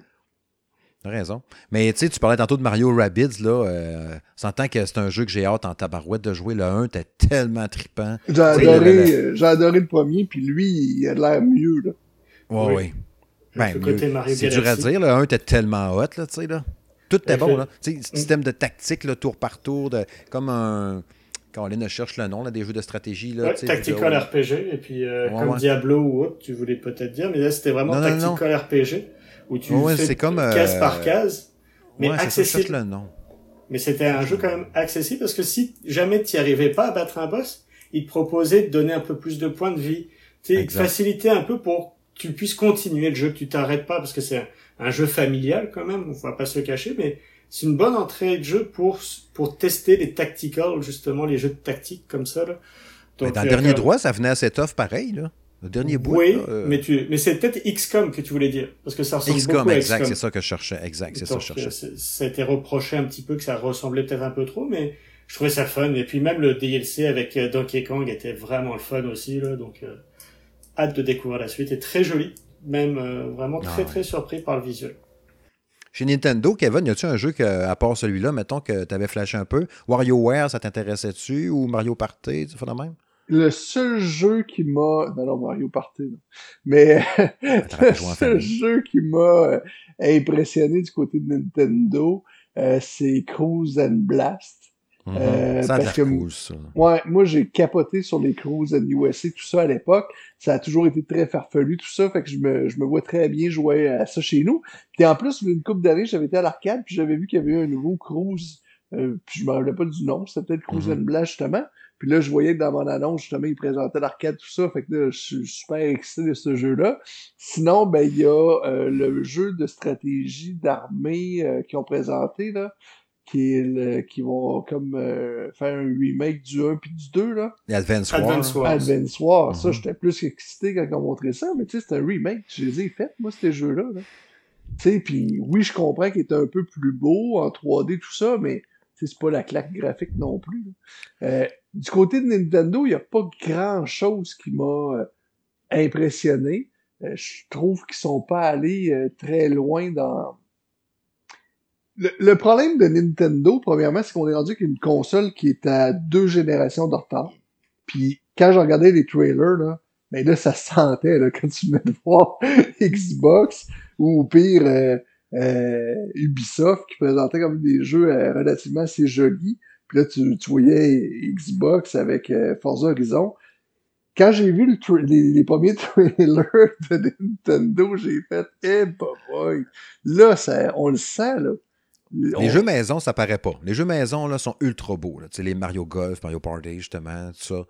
T'as raison. Mais tu sais, tu parlais tantôt de Mario Rabbids, là. Euh, s'entend que c'est un jeu que j'ai hâte en tabarouette de jouer. Le 1 était tellement trippant. J'ai adoré, le- le- euh, j'ai adoré le premier, puis lui, il a l'air mieux, là. Ouais, Oui. ouais. Ben, le c'est dur à dire. Le 1 était tellement hot, là, tu sais, là. Tout était bon, là. Tu sais, système de tactique, là, tour par tour, de, comme un... Quand on cherche le nom, là, des jeux de stratégie, là, Ouais, tactical. RPG, et puis euh, Ouais, comme ouais. Diablo ou autre, tu voulais peut-être dire, mais là c'était vraiment Non, non, non. tactical RPG, où tu Ouais, fais comme, euh, case par case, mais Ouais, ça, accessible. Mais c'était un jeu quand même accessible, parce que si jamais tu n'y arrivais pas à battre un boss, il te proposait de donner un peu plus de points de vie, tu te facilitait un peu pour que tu puisses continuer le jeu, que tu t'arrêtes pas, parce que c'est un, un jeu familial quand même, on va pas se le cacher, mais c'est une bonne entrée de jeu pour pour tester les tacticals, justement, les jeux de tactique comme ça, là. Mais Donc, dans le euh, dernier droit, ça venait assez tough pareil, là. Le dernier bout, Oui, là, euh, mais tu, mais c'est peut-être XCOM que tu voulais dire, parce que ça ressemble XCOM, beaucoup à exact, XCOM. c'est ça que je cherchais. Exact, c'est ça que je cherchais. c'est- ça a été reproché un petit peu que ça ressemblait peut-être un peu trop, mais je trouvais ça fun. Et puis même le DLC avec euh, Donkey Kong était vraiment le fun aussi, là. Donc, euh, hâte de découvrir la suite. Et très joli. Même euh, vraiment très, Ah. très surpris par le visuel. Chez Nintendo, Kevin, y a-tu un jeu que, à part celui-là, mettons que tu avais flashé un peu? WarioWare, ça t'intéressait-tu? Ou Mario Party, tu fais de même? Le seul jeu qui m'a... Non, non, Mario Party, non. Mais le seul jeu qui m'a euh, impressionné du côté de Nintendo, euh, c'est Cruise and Blast. Mhm. Euh, Ça parce que- cool, ça. Ouais, moi j'ai capoté sur les Cruise and USA, tout ça à l'époque. Ça a toujours été très farfelu, tout ça, fait que je me, je me vois très bien jouer à ça chez nous. Puis en plus, il y a une couple d'années, j'avais été à l'arcade, puis j'avais vu qu'il y avait eu un nouveau Cruise, euh, puis je me rappelais pas du nom, c'était peut-être Cruise Mhm. and Blast justement. Puis là, je voyais que dans mon annonce, justement, ils présentaient l'arcade, tout ça, fait que là, je suis super excité de ce jeu-là. Sinon, ben, il y a euh, le jeu de stratégie d'armée euh, qu'ils ont présenté, là, qui est le, qui vont comme euh, faire un remake du 1 puis du 2, là. Advance War. Advance Wars. Advance Wars, ça, Mhm. j'étais plus excité quand ils ont montré ça, mais tu sais, c'est un remake, je les ai faits, moi, ces jeux-là. Là. Tu sais, puis oui, je comprends qu'il est un peu plus beau en 3D, tout ça, mais c'est pas la claque graphique non plus. Euh, du côté de Nintendo, il n'y a pas grand-chose qui m'a euh, impressionné. Euh, je trouve qu'ils sont pas allés euh, très loin dans... Le, le problème de Nintendo, premièrement, c'est qu'on est rendu avec une console qui est à deux générations de retard. Puis quand je regardais les trailers, là, ben là, ça se sentait là, quand tu venais de voir Xbox ou au pire euh, Ubisoft qui présentait comme des jeux euh, relativement assez jolis. Puis là, tu, tu voyais Xbox avec euh, Forza Horizon. Quand j'ai vu les, premiers trailers de Nintendo, j'ai fait « Eh boy! » Là, on le sent, là. Les jeux maison, ça paraît pas. Les jeux maison là, sont ultra beaux. Tu sais, Les Mario Golf, Mario Party, justement, tout ça.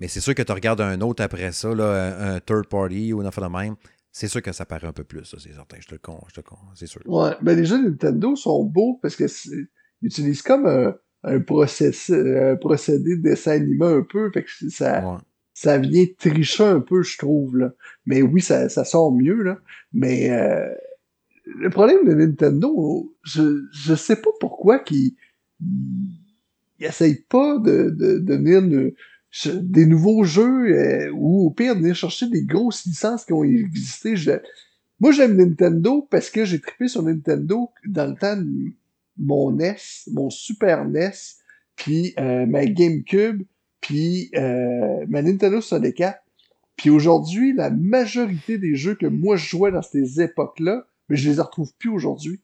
Mais c'est sûr que tu regardes un autre après ça, là, un, un third party ou une affaire de même. C'est sûr que ça paraît un peu plus, ça, c'est certain. Je te le con, je te con, c'est sûr. Ouais, ben les jeux Nintendo sont beaux parce que ils utilisent comme un, un, processi- un procédé de dessin animé un peu, fait que ça, Ouais. ça vient tricher un peu, je trouve, là. Mais oui, ça, ça sort mieux, là. Mais euh, le problème de Nintendo, je, je sais pas pourquoi qu'ils ils, essayent pas de, de, des nouveaux jeux euh, ou au pire venir chercher des grosses licences qui ont existé. Je- moi, j'aime Nintendo parce que j'ai trippé sur Nintendo dans le temps mon NES, mon Super NES, puis euh, ma GameCube, puis euh, ma Nintendo 64. Puis aujourd'hui, la majorité des jeux que moi je jouais dans ces époques-là, mais je les retrouve plus aujourd'hui.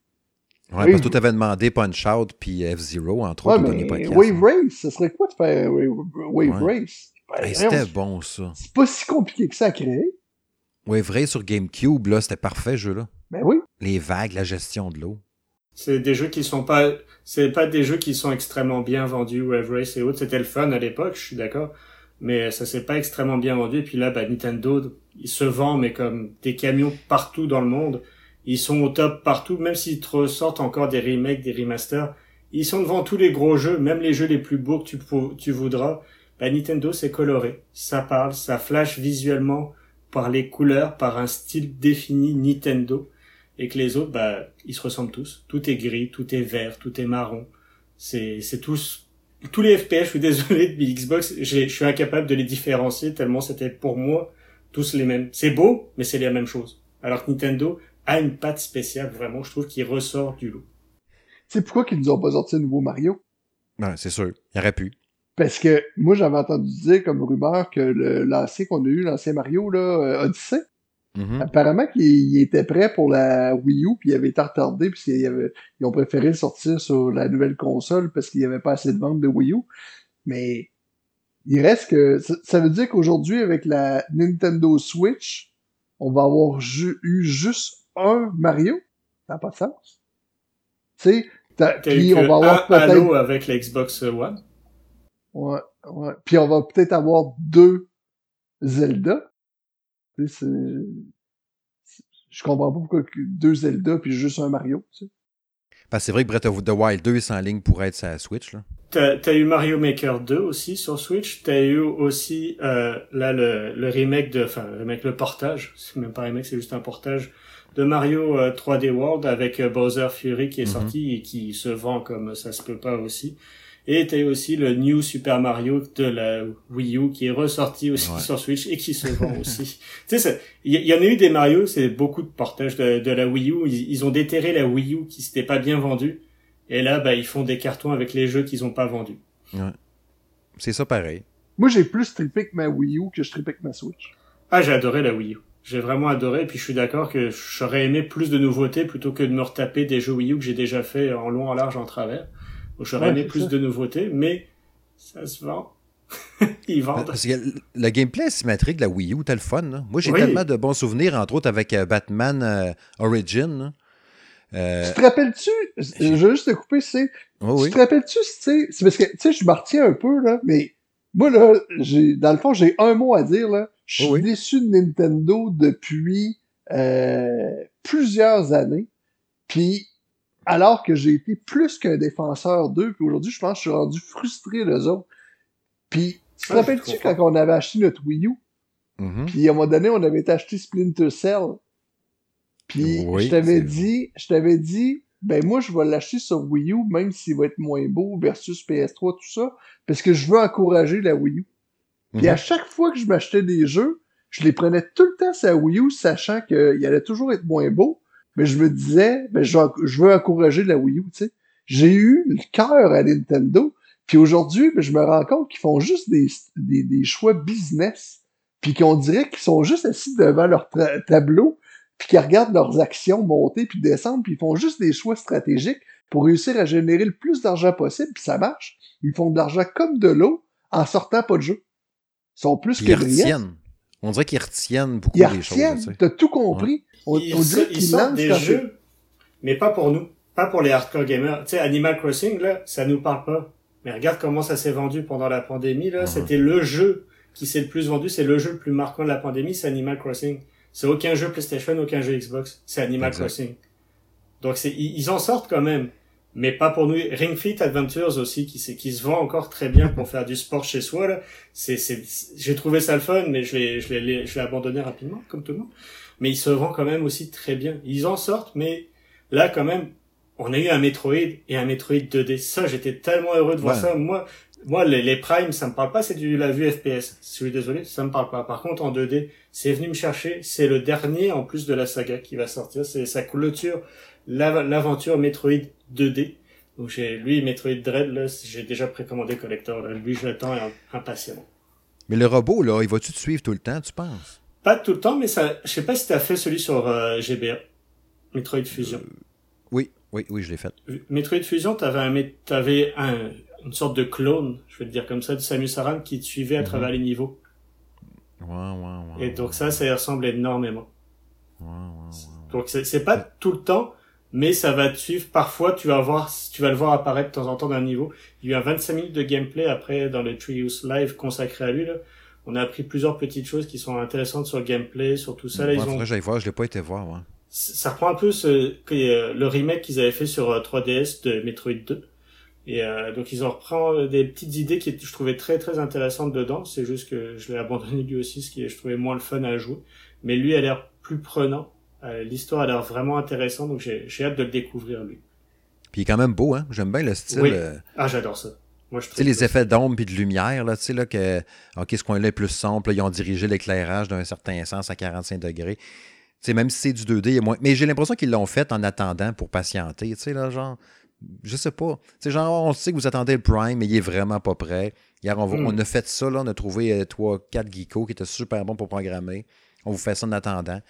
Ouais, Oui. parce que tu t'avais demandé Punch-Out puis F-Zero, entre Ouais, autres, mais. Wave Race, ce serait quoi de faire Wave, Ouais. Race? Ben, Hey, C'était bon, ça. c'est pas si compliqué que ça à créer. Wave Race sur GameCube, là, c'était parfait, ce jeu-là. Ben oui. Les vagues, la gestion de l'eau. C'est des jeux qui sont pas, c'est pas des jeux qui sont extrêmement bien vendus, Wave Race et autres. C'était le fun à l'époque, je suis d'accord. Mais ça s'est pas extrêmement bien vendu. Et puis là, bah, Nintendo, ils se vendent, mais comme des camions partout dans le monde. Ils sont au top partout, même s'ils te ressortent encore des remakes, des remasters. Ils sont devant tous les gros jeux, même les jeux les plus beaux que tu, tu voudras. Bah, Nintendo, c'est coloré. Ça parle, ça flash visuellement par les couleurs, par un style défini Nintendo et que les autres, bah, ils se ressemblent tous. Tout est gris, tout est vert, tout est marron. C'est, c'est tous, tous les FPS, je suis désolé, de Xbox, je suis incapable de les différencier tellement c'était pour moi tous les mêmes. C'est beau, mais c'est la même chose. Alors que Nintendo a une patte spéciale, vraiment, je trouve, qui ressort du lot. C'est pourquoi qu'ils nous ont pas sorti un nouveau Mario? Ouais, c'est sûr. Il aurait pu. Parce que moi, j'avais entendu dire comme rumeur que le- l'ancien qu'on a eu, l'ancien Mario, là, euh, Odyssey, Mhm. apparemment qu'il il était prêt pour la Wii U, puis il avait été retardé, puis il y avait- ils ont préféré le sortir sur la nouvelle console parce qu'il n'y avait pas assez de ventes de Wii U. Mais il reste que... Ça, ça veut dire qu'aujourd'hui, avec la Nintendo Switch, on va avoir ju- eu juste un Mario? Ça n'a pas de sens. Tu sais, t'as- T'as eu puis que on va avoir un peut-être... Avec la Xbox One. Ouais, ouais. Puis on va peut-être avoir deux Zelda. Tu sais, Je comprends pas pourquoi deux Zelda puis juste un Mario. Tu sais. Parce que c'est vrai que Breath of the Wild 2 est en ligne pour être sa Switch. Là. T'as, t'as eu Mario Maker 2 aussi sur Switch. T'as eu aussi euh, là le, le remake de, enfin le remake, le portage. C'est même pas un remake, c'est juste un portage de Mario euh, 3D World avec euh, Bowser Fury qui est Mhm. sorti et qui se vend comme ça se peut pas aussi. Et t'as aussi le New Super Mario de la Wii U qui est ressorti aussi sur Switch et qui se vend aussi. tu sais, il y, en a eu des Mario, c'est beaucoup de portages de, de, la Wii U. Ils, ont déterré la Wii U qui s'était pas bien vendue. Et là, bah, ils font des cartons avec les jeux qu'ils ont pas vendus. Ouais. C'est ça pareil. Moi, j'ai plus trippé que ma Wii U que je trippé que ma Switch. Ah, j'ai adoré la Wii U. J'ai vraiment adoré, et puis je suis d'accord que j'aurais aimé plus de nouveautés plutôt que de me retaper des jeux Wii U que j'ai déjà fait en long, en large, en travers. J'aurais aimé plus de nouveautés, mais ça se vend. Ils vendent. Parce que le gameplay symétrique de la Wii U, t'as le fun. Moi, j'ai tellement de bons souvenirs, entre autres avec euh, Batman euh, Origin. Euh... Tu te rappelles-tu, je veux juste te couper, c'est, tu te rappelles-tu, c'est parce que, tu sais, je me retiens un peu, là, mais moi, là, j'ai, dans le fond, j'ai un mot à dire, là. Je suis déçu de Nintendo depuis euh, plusieurs années. Puis alors que j'ai été plus qu'un défenseur d'eux, puis aujourd'hui, je pense que je suis rendu frustré d'eux autres. Puis, tu te rappelles-tu quand on avait acheté notre Wii U? Mm-hmm. Puis à un moment donné, on avait acheté Splinter Cell. Puis je t'avais dit, je t'avais dit, ben moi je vais l'acheter sur Wii U, même s'il va être moins beau versus PS3, tout ça, parce que je veux encourager la Wii U. Puis à mm-hmm. chaque fois que je m'achetais des jeux, je les prenais tout le temps sur Wii U, sachant qu'il allait toujours être moins beau mais je me disais, ben, je, veux encourager la Wii U, tu sais. J'ai eu le cœur à Nintendo, puis aujourd'hui, ben, je me rends compte qu'ils font juste des, des, des choix business, puis qu'on dirait qu'ils sont juste assis devant leur tableau, puis qu'ils regardent leurs actions monter puis descendre, puis ils font juste des choix stratégiques pour réussir à générer le plus d'argent possible, puis ça marche. Ils font de l'argent comme de l'eau en sortant pas de jeu. Ils sont plus que brillants. On dirait qu'ils retiennent beaucoup ils choses. T'as tout compris. On, ils, sortent des jeux, mais pas pour nous, pas pour les hardcore gamers. Tu sais, Animal Crossing, là, ça nous parle pas. Mais regarde comment ça s'est vendu pendant la pandémie, là. C'était le jeu qui s'est le plus vendu, c'est le jeu le plus marquant de la pandémie, c'est Animal Crossing. C'est aucun jeu PlayStation, aucun jeu Xbox, c'est Animal Crossing. Donc c'est, ils en sortent quand même mais pas pour nous. Ring Fit Adventures aussi, qui, qui se vend encore très bien pour faire du sport chez soi. Là. C'est, c'est, j'ai trouvé ça le fun, mais je l'ai, je l'ai, je l'ai abandonné rapidement, comme tout le monde. Mais il se vend quand même aussi très bien. Ils en sortent, mais là quand même, on a eu un Metroid et un Metroid 2D. Ça, j'étais tellement heureux de voir ça. Moi, moi, les, les Prime, ça me parle pas. C'est du la vue FPS. Je suis désolé, ça me parle pas. Par contre, en 2D, c'est venu me chercher. C'est le dernier en plus de la saga qui va sortir. C'est sa clôture l'aventure Metroid 2D. Donc j'ai lui Metroid Dread j'ai déjà précommandé collector. Là. Lui je l'attends impatiemment. Mais le robot là, il va-tu te suivre tout le temps, tu penses? Pas tout le temps, mais ça, je sais pas si t'as fait celui sur euh, GBA, Metroid Fusion. Euh, oui, oui, oui, je l'ai fait. Metroid Fusion, t'avais un, t'avais un, une sorte de clone, je vais te dire comme ça, de Samus Aran qui te suivait à mhm. travers les niveaux. Ouais, ouais, ouais. Et donc ça, ça y ressemble énormément. Donc c'est pas tout le temps, mais ça va te suivre. Parfois, tu vas voir, tu vas le voir apparaître de temps en temps d'un niveau. Il y a eu un 25 minutes de gameplay après dans le Treehouse Live consacré à lui. Là. On a appris plusieurs petites choses qui sont intéressantes sur le gameplay, sur tout ça. Là, ils ont... voir, je l'ai pas été voir. Ça reprend un peu ce, le remake qu'ils avaient fait sur 3DS euh, de Metroid 2. Et euh, donc ils ont repris euh, des petites idées qui je trouvais très très intéressantes dedans. C'est juste que je l'ai abandonné lui aussi, ce qui je trouvais moins le fun à jouer. Mais lui a l'air plus prenant. Euh, l'histoire a l'air vraiment intéressante, donc j'ai hâte de le découvrir, lui. Puis il est quand même beau, hein? J'aime bien le style. Oui. Euh, ah, j'adore ça. tu sais, les effets d'ombre et de lumière, là, tu sais, là, que, OK, ce coin-là est plus sombre, ils ont dirigé l'éclairage d'un certain sens à 45 degrés. Tu sais, même si c'est du 2D, il y a moins. Mais j'ai l'impression qu'ils l'ont fait en attendant pour patienter, tu sais, là, genre. Je sais pas. Tu sais, genre, on sait que vous attendez le Prime, mais il est vraiment pas prêt. Hier, on, hmm. on a fait ça, là, on a trouvé 3-4 euh, geekos qui étaient super bons pour programmer. On vous fait ça en attendant.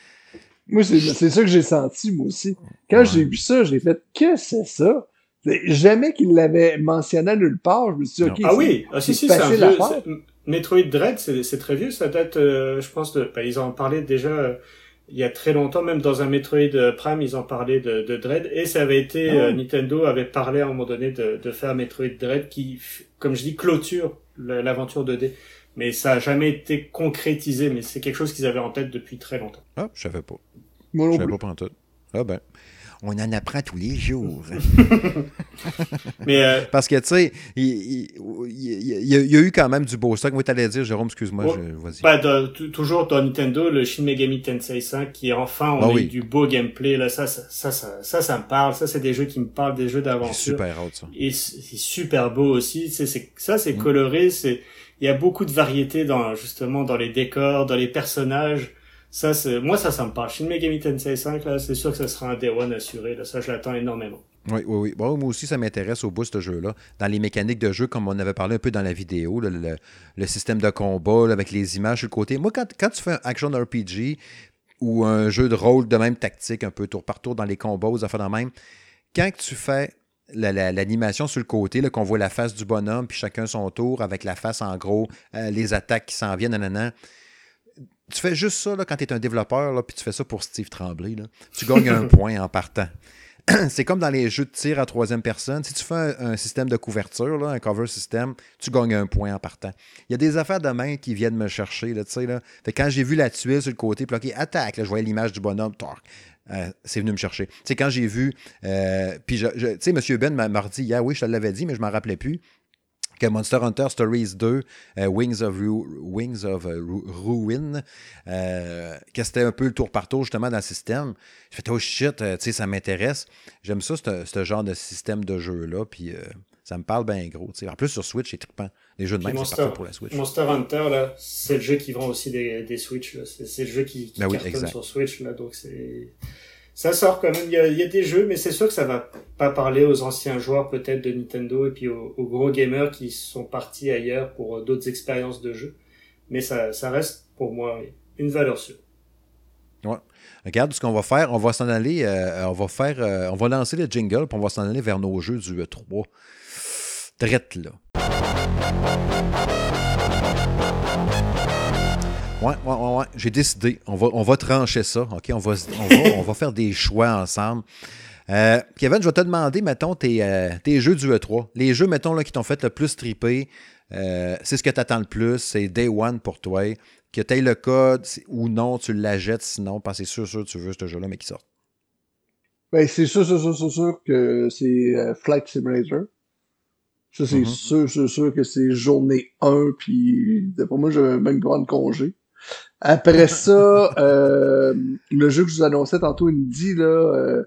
Moi, c'est ça que j'ai senti, moi aussi. Quand j'ai vu ça, j'ai fait que c'est ça? Jamais qu'il l'avait mentionné nulle part. Je me suis dit, OK, Ah oui, ah, si, si, c'est un vieux. Metroid Dread, c'est très vieux. Ça date, euh, je pense, de. Ben, ils en parlaient déjà euh, il y a très longtemps, même dans un Metroid euh, Prime, ils en parlaient de, de Dread. Et ça avait été. Ah Nintendo avait parlé à un moment donné de, de faire Metroid Dread qui, comme je dis, clôture l'aventure 2D mais ça a jamais été concrétisé, mais c'est quelque chose qu'ils avaient en tête depuis très longtemps. Ah, je savais pas. je savais pas en tout. Ah ben, on en apprend tous les jours. Mais euh, Parce que, tu sais, il, il- il- il y a- eu quand même du beau stock. Moi, t'allais dire, Jérôme, excuse-moi, Ouais. je- vas-y. bah, de- t- toujours dans Nintendo, le Shin Megami Tensei 5, qui enfin on Ah a eu du beau gameplay. Là, ça, ça, ça, ça, ça, ça me parle. Ça, c'est des jeux qui me parlent, des jeux C'est d'aventure. super hot, ça. Et c'est super beau aussi. C'est, c'est, ça, c'est Mm. coloré. C'est, il y a beaucoup de variété dans, justement, dans les décors, dans les personnages. Ça, c'est, moi, ça, ça me parle. Shin Megami Tensei 5, là, c'est sûr que ça sera un Day One assuré. Là, ça, je l'attends énormément. Oui, oui, oui. Moi aussi, ça m'intéresse au bout, ce jeu-là. Dans les mécaniques de jeu, comme on avait parlé un peu dans la vidéo, le, le système de combat avec les images sur le côté. Moi, quand, quand tu fais un action RPG ou un jeu de rôle de même tactique, un peu tour par tour dans les combats, aux affaires de même, quand tu fais la- la- l'animation sur le côté, qu'on voit la face du bonhomme, puis chacun son tour, avec la face en gros, euh, les attaques qui s'en viennent, nanana. Tu fais juste ça là, quand tu es un développeur, là, puis tu fais ça pour Steve Tremblay. Là. Tu gagnes un point en partant. C'est comme dans les jeux de tir à troisième personne. Si tu fais un, un système de couverture, là, un cover system, tu gagnes un point en partant. Il y a des affaires de main qui viennent me chercher. Là, tu sais, là. Fait quand j'ai vu la tuile sur le côté, puis OK, attaque, là, je voyais l'image du bonhomme, torque. Euh, c'est venu me chercher. Tu sais, quand j'ai vu, euh, puis tu sais, M. Ben m'a redit hier, oui, je te l'avais dit, mais je m'en rappelais plus, que Monster Hunter Stories 2, euh, Wings of, Wings of Ru- Ruin, que c'était un peu le tour par tour justement dans le système. Je fais, oh shit, tu sais, ça m'intéresse. J'aime ça, ce genre de système de jeu-là, puis ça me parle bien gros. En plus, sur Switch, c'est trippant. Les jeux de même, c'est pour la Switch. Monster Hunter, là, c'est le jeu qui vend aussi des, des Switch. C'est, le jeu qui, qui Ben oui, cartonne sur Switch, là. Donc c'est, ça sort quand même. Il y a, il y a des jeux, mais c'est sûr que ça va pas parler aux anciens joueurs, peut-être, de Nintendo et puis aux, aux gros gamers qui sont partis ailleurs pour euh, d'autres expériences de jeu. Mais ça, ça reste, pour moi, une valeur sûre. Regarde ce qu'on va faire. On va s'en aller, euh, on va faire, euh, on va lancer le jingle, puis on va s'en aller vers nos jeux du E3. Drette là. Ouais, ouais, ouais, ouais. J'ai décidé. On va, on va trancher ça. OK? On va, on va, faire des choix ensemble. Euh, Kevin, je vais te demander, mettons, tes, euh, tes jeux du E3. Les jeux, mettons, là, qui t'ont fait le plus triper. euh, c'est ce que tu attends le plus. C'est Day One pour toi. Que tu aies le code ou non, tu l'achètes sinon, parce que c'est sûr, sûr, tu veux ce jeu-là, mais qui sort. Ben, c'est sûr, sûr, sûr, sûr, sûr que c'est euh, Flight Simulator. Ça, c'est Mhm. sûr, sûr, sûr que c'est journée 1, puis pour moi, j'avais même prendre congé. Après ça, euh, le jeu que je vous annonçais tantôt, Indie, là, euh,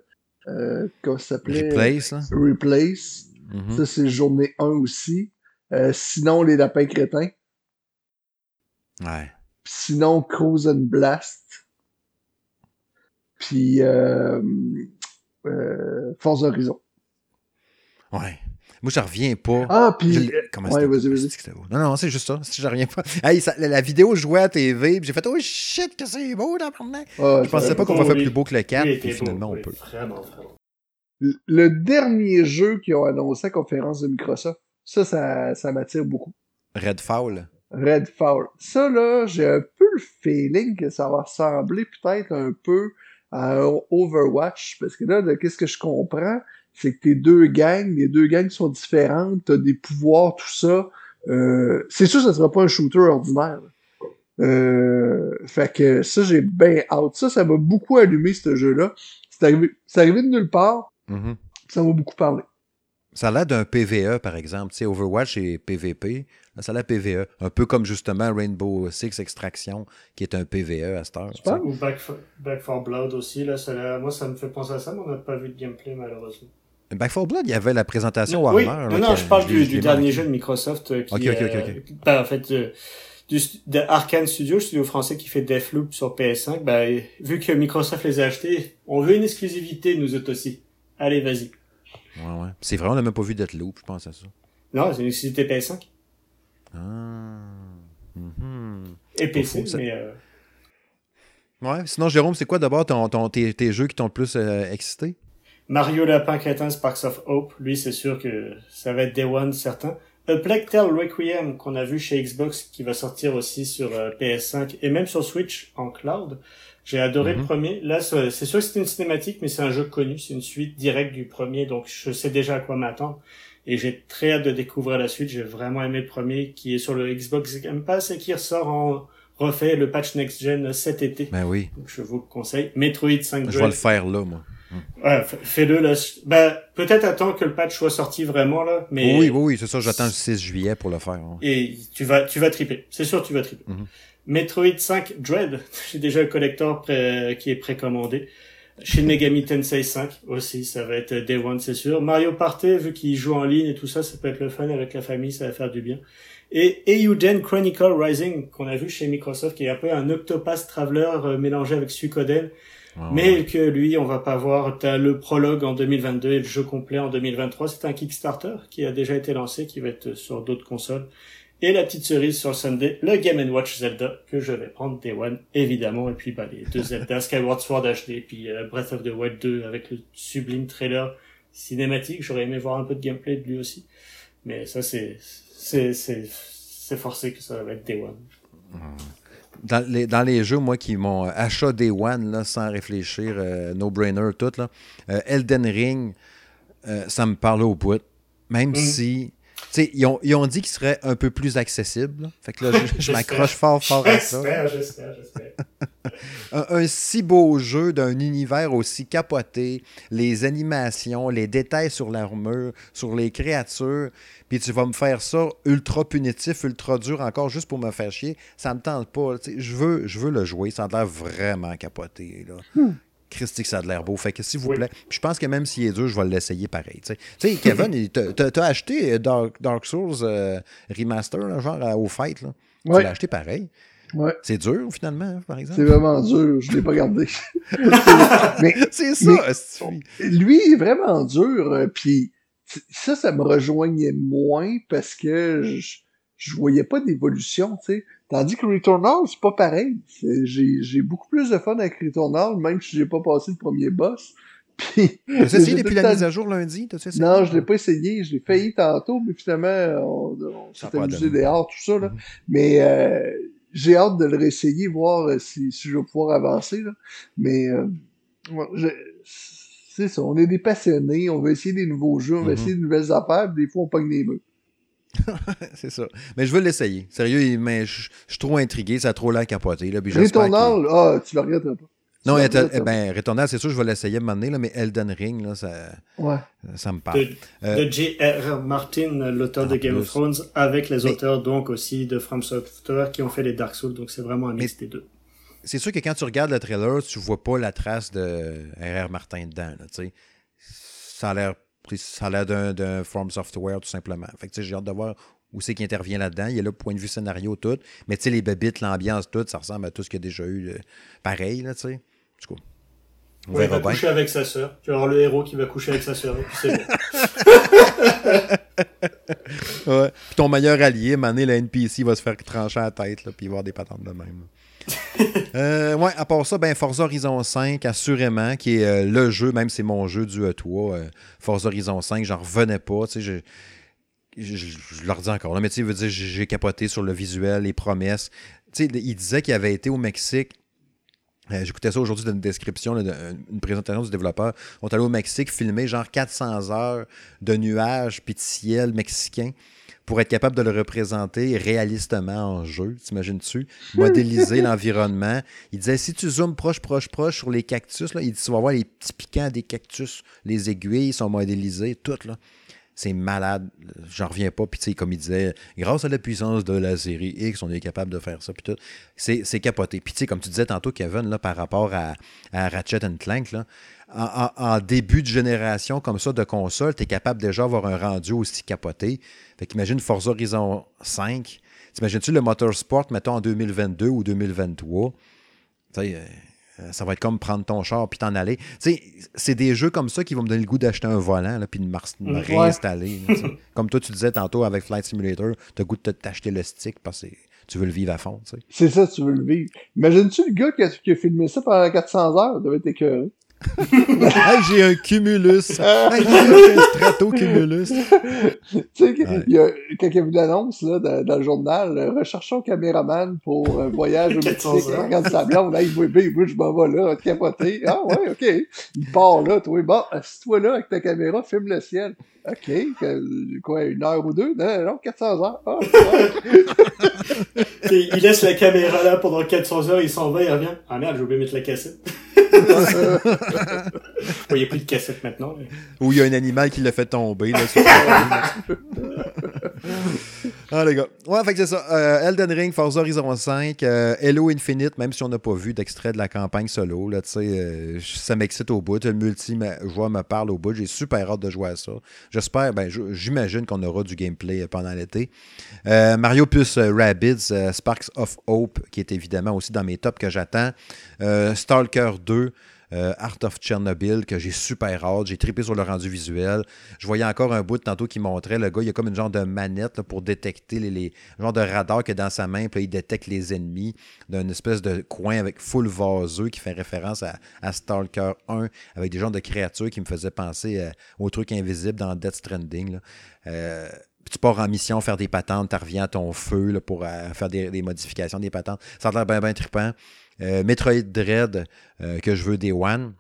euh, comment ça s'appelait? Replace, là. Replace. Mhm. Ça, c'est journée 1 aussi. Euh, sinon, les lapins crétins. Ouais. Sinon, Cruise and Blast. Puis, euh, euh, Force Horizon. Ouais. Moi, je reviens pas. Ah, Je puis... l'ai- Comment ouais, vas-y, vas-y. Non, non, c'est juste ça. Si je reviens pas. Hey, ça- la, la vidéo jouait à TV, puis j'ai fait Oh shit, que c'est beau, là, maintenant. Ah, Je pensais pas qu'on va faire plus beau que le 4, Oui, puis beau, finalement, on peut. Vraiment, vraiment. Le dernier jeu qu'ils ont annoncé à la conférence de Microsoft, ça, ça, ça m'attire beaucoup. Redfall. Redfall. Ça, là, j'ai un peu le feeling que ça va ressembler peut-être un peu à un Overwatch, parce que là, de- qu'est-ce que je comprends, c'est que tes deux gangs, les deux gangs sont différentes, t'as des pouvoirs, tout ça. Euh, c'est sûr que ça sera pas un shooter ordinaire. Euh, fait que ça, j'ai bien hâte. Ça, ça m'a beaucoup allumé, ce jeu-là. C'est arrivé, c'est arrivé de nulle part, Mhm. ça m'a beaucoup parlé. Ça a l'air d'un PVE, par exemple. Tu sais, Overwatch et PVP. Là, ça a l'air PVE. Un peu comme justement Rainbow Six Extraction, qui est un PVE à cette heure. Ou Back for, Back for Blood aussi, là, ça, moi ça me fait penser à ça, mais on n'a pas vu de gameplay malheureusement. Back 4 Blood, il y avait la présentation oui, Warner. non, non, je parle du, dernier jeu de Microsoft euh, qui Ok, ok, euh, ok, bah, en fait, euh, du, de Arkane Studio, studio français qui fait Deathloop sur PS5, bah, vu que Microsoft les a achetés, on veut une exclusivité, nous autres aussi. Allez, vas-y. Ouais, ouais. C'est vrai, on n'a même pas vu Deathloop, je pense à ça. Non, c'est une exclusivité PS5 Ah. Mhm. et PC, faux, ça. mais euh, Ouais, sinon, Jérôme, c'est quoi d'abord ton, ton- tes, tes jeux qui t'ont le plus euh, excité? Mario Lapin Crétin Sparks of Hope, lui, c'est sûr que ça va être Day One, certain. A Plague Tale Requiem, qu'on a vu chez Xbox, qui va sortir aussi sur euh, PS5 et même sur Switch en cloud. J'ai adoré Mhm. le premier. Là, c'est c'est sûr que c'est une cinématique, mais c'est un jeu connu, c'est une suite directe du premier, donc je sais déjà à quoi m'attendre. Et j'ai très hâte de découvrir la suite. J'ai vraiment aimé le premier, qui est sur le Xbox Game Pass et qui ressort en refait le patch next gen cet été. Ben oui, Donc je vous le conseille. Metroid 5 je vais le faire là, moi. Ouais, fais-le là. Ben, peut-être attends que le patch soit sorti vraiment là, mais. Oui, oui, oui, c'est ça. J'attends le 6 juillet pour le faire. hein. Et tu vas, tu vas triper. C'est sûr, tu vas triper. Mhm. Metroid 5 Dread, j'ai déjà le collector pré- qui est précommandé. Shin Megami Tensei 5 aussi, ça va être Day One, c'est sûr. Mario Party, vu qu'il joue en ligne et tout ça, ça peut être le fun avec la famille, ça va faire du bien. Et Eiyuden Chronicle Rising, qu'on a vu chez Microsoft, qui est un peu un Octopath Traveler euh, mélangé avec Suikoden, Mais que lui, on va pas voir. T'as le prologue en 2022 et le jeu complet en 2023. C'est un Kickstarter qui a déjà été lancé, qui va être sur d'autres consoles. Et la petite cerise sur le Sunday, le Game Watch Zelda, que je vais prendre Day One, évidemment. Et puis, bah, les deux Zelda, Skyward Sword HD, puis euh, Breath of the Wild 2 avec le sublime trailer cinématique. J'aurais aimé voir un peu de gameplay de lui aussi. Mais ça, c'est, c'est, c'est, c'est forcé que ça va être Day One. Dans les, dans les jeux, moi, qui m'ont achat Day One, là, sans réfléchir, euh, no-brainer, tout, là, euh, Elden Ring, euh, ça me parle au bout. Même Mm. si. Ils ont, ils ont dit qu'il serait un peu plus accessible. Fait que là, je, m'accroche fort, fort à ça. J'espère, j'espère, j'espère. un, un si beau jeu d'un univers aussi capoté, les animations, les détails sur l'armure, sur les créatures, puis tu vas me faire ça ultra punitif, ultra dur encore juste pour me faire chier, ça me tente pas. Je veux, je veux le jouer, ça a l'air vraiment capoté. Là. Christy, que ça a de l'air beau. Fait que s'il vous Oui. plaît, puis je pense que même s'il est dur, je vais l'essayer pareil. Tu sais, Kevin, t'as- acheté Dark, Dark Souls euh, Remaster, là, genre à- au fight. Là. Tu l'as acheté pareil. Ouais. C'est dur, finalement, hein, par exemple? C'est vraiment dur, je l'ai pas gardé. mais C'est ça, Mais- lui il est vraiment dur, euh, puis ça, ça me rejoignait moins parce que je, je voyais pas d'évolution, tu sais. Tandis que Returnal, c'est pas pareil. J'ai beaucoup plus de fun avec Returnal, même si j'ai pas passé le premier boss. Puis, T'as essayé depuis la mise à jour lundi? Essayé? Non, je l'ai pas essayé. Je l'ai failli tantôt, mais finalement, on, on s'est amusé dehors, tout ça. Là. Mhm. Mais euh, j'ai hâte de le réessayer, voir euh, si, si je vais pouvoir avancer. Là. Mais euh, je- c'est ça, on est des passionnés, on veut essayer des nouveaux jeux, on va Mhm. essayer de nouvelles affaires, puis des fois on pogne des murs. C'est ça. Mais je veux l'essayer. Sérieux, mais je je suis trop intrigué, ça a trop l'air capoté. Là, puis Returnal, ah, tu le regretteras pas. Tu Non, regretteras eh ben, Returnal, c'est sûr, je vais l'essayer à un moment donné, là, mais Elden Ring, là, ça. Ouais. ça me parle. de, Euh, de J.R.R. Martin, l'auteur de Game plus. of Thrones, avec les Mais- auteurs donc aussi de From Software qui ont fait les Dark Souls, donc c'est vraiment un mix des deux. C'est sûr que quand tu regardes le trailer, tu vois pas la trace de R.R. Martin dedans. Là, tu sais. ça a l'air ça a l'air d'un, From Software, tout simplement. Fait que, tu sais, j'ai hâte de voir où c'est qui intervient là-dedans. Il y a là, point de vue scénario, tout. Mais tu sais, les bébites, l'ambiance, tout, ça ressemble à tout ce qu'il y a déjà eu. euh, pareil, là, tu sais. Du coup, on Ouais, il va bien. coucher avec sa sœur. Tu vas avoir le héros qui va coucher avec sa sœur. c'est bon. Ouais. Puis ton meilleur allié, Mané, la NPC, va se faire trancher la tête, là, puis il va y avoir des patentes de même. là. Euh, ouais, à part ça, ben Forza Horizon 5, assurément, qui est euh, le jeu, même c'est mon jeu du E3, euh, Forza Horizon 5, j'en revenais pas, je, je, je- je le redis encore, mais tu sais, veut dire, j'ai capoté sur le visuel, les promesses. Tu sais, il disait qu'il avait été au Mexique euh, J'écoutais ça aujourd'hui dans une description, de- une présentation du développeur. On est allé au Mexique filmer genre 400 heures de nuages puis de ciel mexicain pour être capable de le représenter réalistement en jeu. T'imagines-tu? Modéliser l'environnement. Il disait, si tu zoomes proche, proche, proche sur les cactus, là, il dit, tu vas voir les petits piquants des cactus. Les aiguilles sont modélisées, toutes. Là. C'est malade. J'en reviens pas. Puis, tu sais, comme il disait, grâce à la puissance de la série X, on est capable de faire ça. Puis tout. C'est, c'est capoté. Puis, tu sais, comme tu disais tantôt, Kevin, là, par rapport à, à Ratchet Clank, là, en, début de génération comme ça de console, tu es capable déjà d'avoir un rendu aussi capoté. Fait qu'imagine Forza Horizon 5. T'imagines-tu le Motorsport, mettons, en 2022 ou 2023? Tu sais, euh, ça va être comme prendre ton char puis t'en aller. C'est des jeux comme ça qui vont me donner le goût d'acheter un volant puis de me re- me Mm. réinstaller. là, comme toi, tu disais tantôt avec Flight Simulator, tu as le goût de t'acheter le stick parce que tu veux le vivre à fond. C'est ça, tu veux le vivre. Imagine-tu le gars qui a, qui a filmé ça pendant 400 heures? Il devait être écœuré. Hey, j'ai un Cumulus. Hey, j'ai un Strato Cumulus. tu sais, Ouais. il y a, quand il y a eu l'annonce là, dans, dans le journal, euh, recherchons caméraman pour un voyage au 400 Mexique. Regarde sa blonde, hey, oui, oui, je m'en vais là, capoter. Ah ouais, ok. Il part là, toi, bon, assis-toi là avec ta caméra, filme le ciel. Ok, que- quoi, une heure ou deux? Non, non, 400 heures. Ah, ouais. Il laisse la caméra là pendant 400 heures, il s'en va, il revient. Ah merde, j'ai oublié de mettre la cassette. Il n'y a plus de cassette maintenant. mais- Ou il y a un animal qui l'a fait tomber. Là, sur- ah, les gars. Ouais, fait que c'est ça. Euh, Elden Ring, Forza Horizon 5, euh, Hello Infinite, même si on n'a pas vu d'extrait de la campagne solo, là, euh, ça m'excite au bout. Le multi-joueur me parle au bout. J'ai super hâte de jouer à ça. J'espère, ben, j'imagine qu'on aura du gameplay pendant l'été. Euh, Mario plus euh, Rabbids, euh, Sparks of Hope, qui est évidemment aussi dans mes tops que j'attends. Euh, Stalker 2. Euh, Art of Chernobyl, que j'ai super hâte. J'ai trippé sur le rendu visuel. Je voyais encore un bout de tantôt qui montrait le gars, il y a comme une genre de manette pour détecter les, les genre de radar que dans sa main, puis il détecte les ennemis d'une espèce de coin avec full vaseux qui fait référence à, Stalker 1 avec des genres de créatures qui me faisaient penser euh, aux trucs invisibles dans Death Stranding. Euh, tu pars en mission, faire des patentes, tu reviens à ton feu pour faire des, des modifications des patentes. Ça a l'air bien, bien trippant. Euh, Metroid Dread, euh, que je veux des One.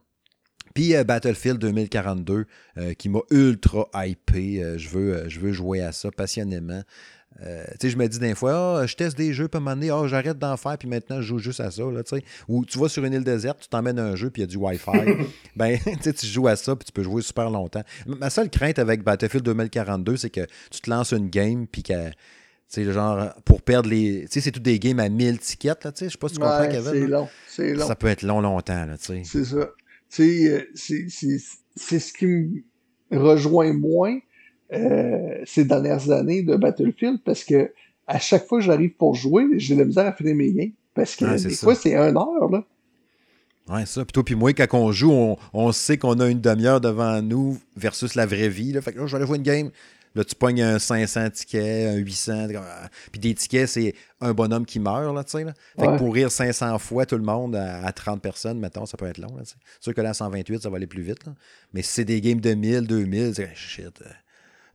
Puis euh, Battlefield 2042, euh, qui m'a ultra hypé. Euh, je, veux, je veux jouer à ça passionnément. Tu sais, je me dis des fois, Ah, je teste des jeux, puis à un moment donné, Ah, j'arrête d'en faire, puis maintenant, je joue juste à ça. Là. Ou tu vas sur une île déserte, tu t'emmènes un jeu, puis il y a du Wi-Fi. ben, tu joues à ça, puis tu peux jouer super longtemps. Ma seule crainte avec Battlefield 2042, c'est que tu te lances une game, puis que. Sais, genre, pour perdre les. Tu sais, c'est toutes des games à 1000 tickets, là, tu sais. Je sais pas si tu comprends, Ouais, Kevin. c'est long. C'est long. Ça peut être long, longtemps, là, tu sais. C'est ça. Tu sais, euh, c'est- ce qui me rejoint moins euh, ces dernières années de Battlefield parce que à chaque fois que j'arrive pour jouer, j'ai de la misère à finir mes games. Parce que Ouais, des ça. fois, c'est un heure, là. Ouais, ça. Puis toi, puis moi, quand on joue, on, on sait qu'on a une demi-heure devant nous versus la vraie vie. Là. Fait que là, je vais aller voir une game. Là, tu pognes un 500 tickets, un 800. t'es comme, ah. Puis des tickets, c'est un bonhomme qui meurt, là, tu sais. Là. Fait Ouais. que pour rire 500 fois tout le monde à, à 30 personnes, mettons, ça peut être long, là, tu sais. C'est sûr que là, à 128, ça va aller plus vite, là. Mais si c'est des games de 1000, 2000, c'est shit. euh,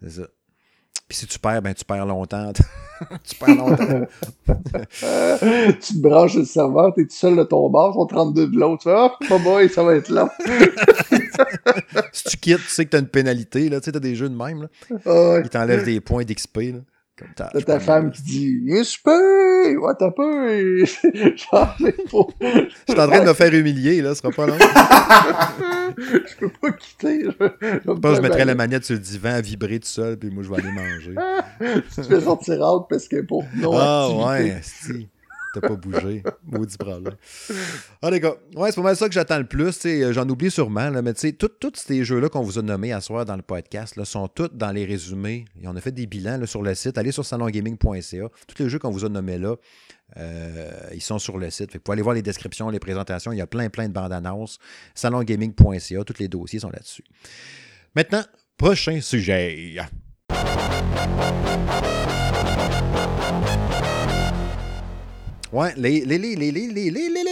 C'est ça. Puis si tu perds, ben tu perds longtemps. tu perds longtemps. Tu te branches le serveur, t'es tout seul de ton bar, sont 32 de l'autre. Tu fais, oh boy, ça va être long. si tu quittes, tu sais que t'as une pénalité, là. Tu sais, t'as des jeux de même, là. Ouais. Ils t'enlèvent des points d'XP, t'as- ta femme qui dit, viens super, ouais, t'as faut- Je suis en train de me faire humilier, là, ce sera pas long. je peux pas quitter. Je, je me Je pense que je faire mettrais la manette sur le divan à vibrer tout seul, puis moi, je vais aller manger. tu fais sortir out parce que pour non Ah, activité. ouais, si. T'as pas bougé. Maudit problème. Ah, les gars, ouais, c'est pas mal ça que j'attends le plus. euh, J'en oublie sûrement, mais tu sais, tous ces jeux-là qu'on vous a nommés à soir dans le podcast là, sont tous dans les résumés. Et on a fait des bilans sur le site. Allez sur salongaming.ca. Tous les jeux qu'on vous a nommés là, euh, ils sont sur le site. Fait que vous pouvez aller voir les descriptions, les présentations. Il y a plein, plein de bandes annonces. Salongaming.ca. Tous les dossiers sont là-dessus. Maintenant, prochain sujet. Ouais, les, les, les, les, les, les, les, les,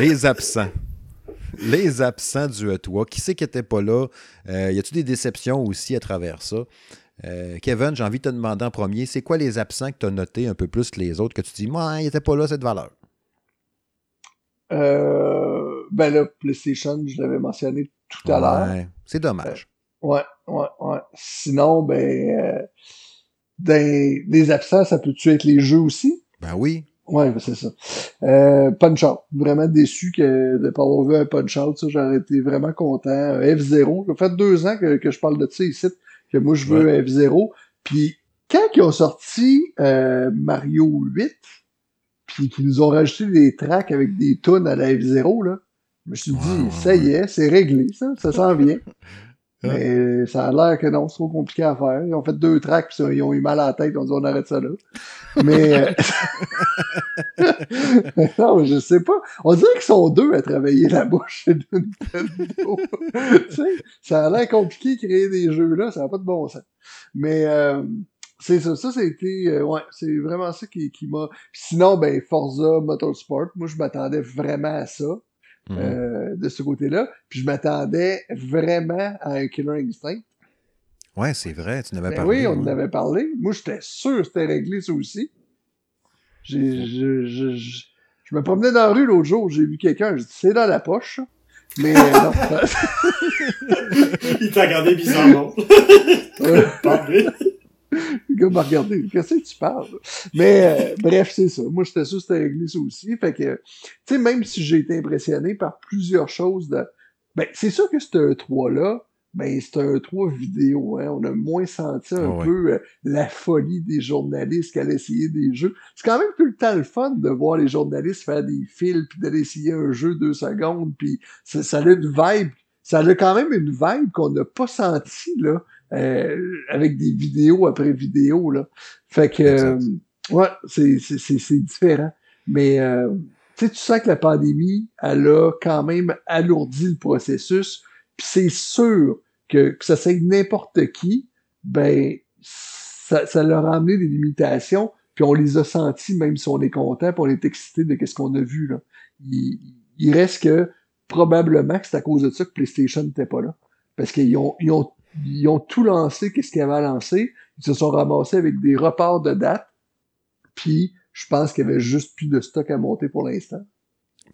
les, absents. Les absents du E3. Qui c'est qui n'était pas là? Euh, y a-tu des déceptions aussi à travers ça? Euh, Kevin, j'ai envie de te demander en premier, c'est quoi les absents que tu as notés un peu plus que les autres que tu dis, moi, il n'était pas là cette valeur? Euh, ben là, PlayStation, je l'avais mentionné tout à l'heure. Ouais, c'est dommage. Ouais, ouais, ouais. Sinon, ben, euh, dans les absents, ça peut-tu être les jeux aussi? Ben oui. Ouais, ben, c'est ça. Euh, Punch Out. Vraiment déçu que de pas avoir vu un Punch Out. Ça, j'aurais été vraiment content. Un F0. Ça fait deux ans que, que je parle de ça ici, que moi, je veux un F0. Puis, quand ils ont sorti euh, Mario 8, puis qu'ils nous ont rajouté des tracks avec des tunes à la F0, là, je me suis dit, ça y est, c'est réglé, ça, ça s'en vient. Ouais. Mais ça a l'air que non, c'est trop compliqué à faire. Ils ont fait deux tracks, puis ils ont eu mal à la tête, ils ont dit on arrête ça là. Mais euh, non, je sais pas. On dirait qu'ils sont deux à travailler là-bas chez Nintendo. tu sais, ça a l'air compliqué de créer des jeux là, ça n'a pas de bon sens. Mais euh, c'est ça, ça c'était euh, ouais, c'est vraiment ça qui, qui m'a. Sinon, ben Forza Motorsport, moi je m'attendais vraiment à ça. Mhm. euh, de ce côté-là. Puis je m'attendais vraiment à un Killer Instinct. Ouais, c'est vrai, tu n'avais Ben pas oui, on en avait parlé. Moi, j'étais sûr que c'était réglé, ça aussi. J'ai, je, je, je, je me promenais dans la rue l'autre jour, j'ai vu quelqu'un, j'ai dit, c'est dans la poche. Mais euh, non. Il t'a regardé bizarrement. Le gars m'a regardé. Qu'est-ce que tu parles? Mais euh, bref, c'est ça. Moi, j'étais sûr que c'était réglé ça aussi. Fait que, tu sais, même si j'ai été impressionné par plusieurs choses de. Ben, c'est sûr que ce 3-là, ben, c'est un 3 vidéo. Hein. On a moins senti un ouais. peu euh, la folie des journalistes qui allaient essayer des jeux. C'est quand même tout le temps le fun de voir les journalistes faire des fils puis d'aller essayer un jeu deux secondes. Puis ça, ça a une vibe. Ça a quand même une vibe qu'on n'a pas senti là, avec des vidéos après vidéos. Là. Fait que euh, ouais, c'est, c'est, c'est, c'est différent. Mais euh, tu sens que la pandémie, elle a quand même alourdi le processus. Puis c'est sûr que, que ça soit n'importe qui, ben ça, ça leur a amené des limitations, puis on les a sentis, même si on est content, puis on est excité de ce qu'on a vu. Là. Il, il reste que probablement que c'est à cause de ça que PlayStation n'était pas là. Parce qu'ils ont, ils ont, ils ont tout lancé, qu'est-ce qu'ils avaient à lancer. Ils se sont ramassés avec des reports de date, puis je pense qu'il y avait juste plus de stock à monter pour l'instant.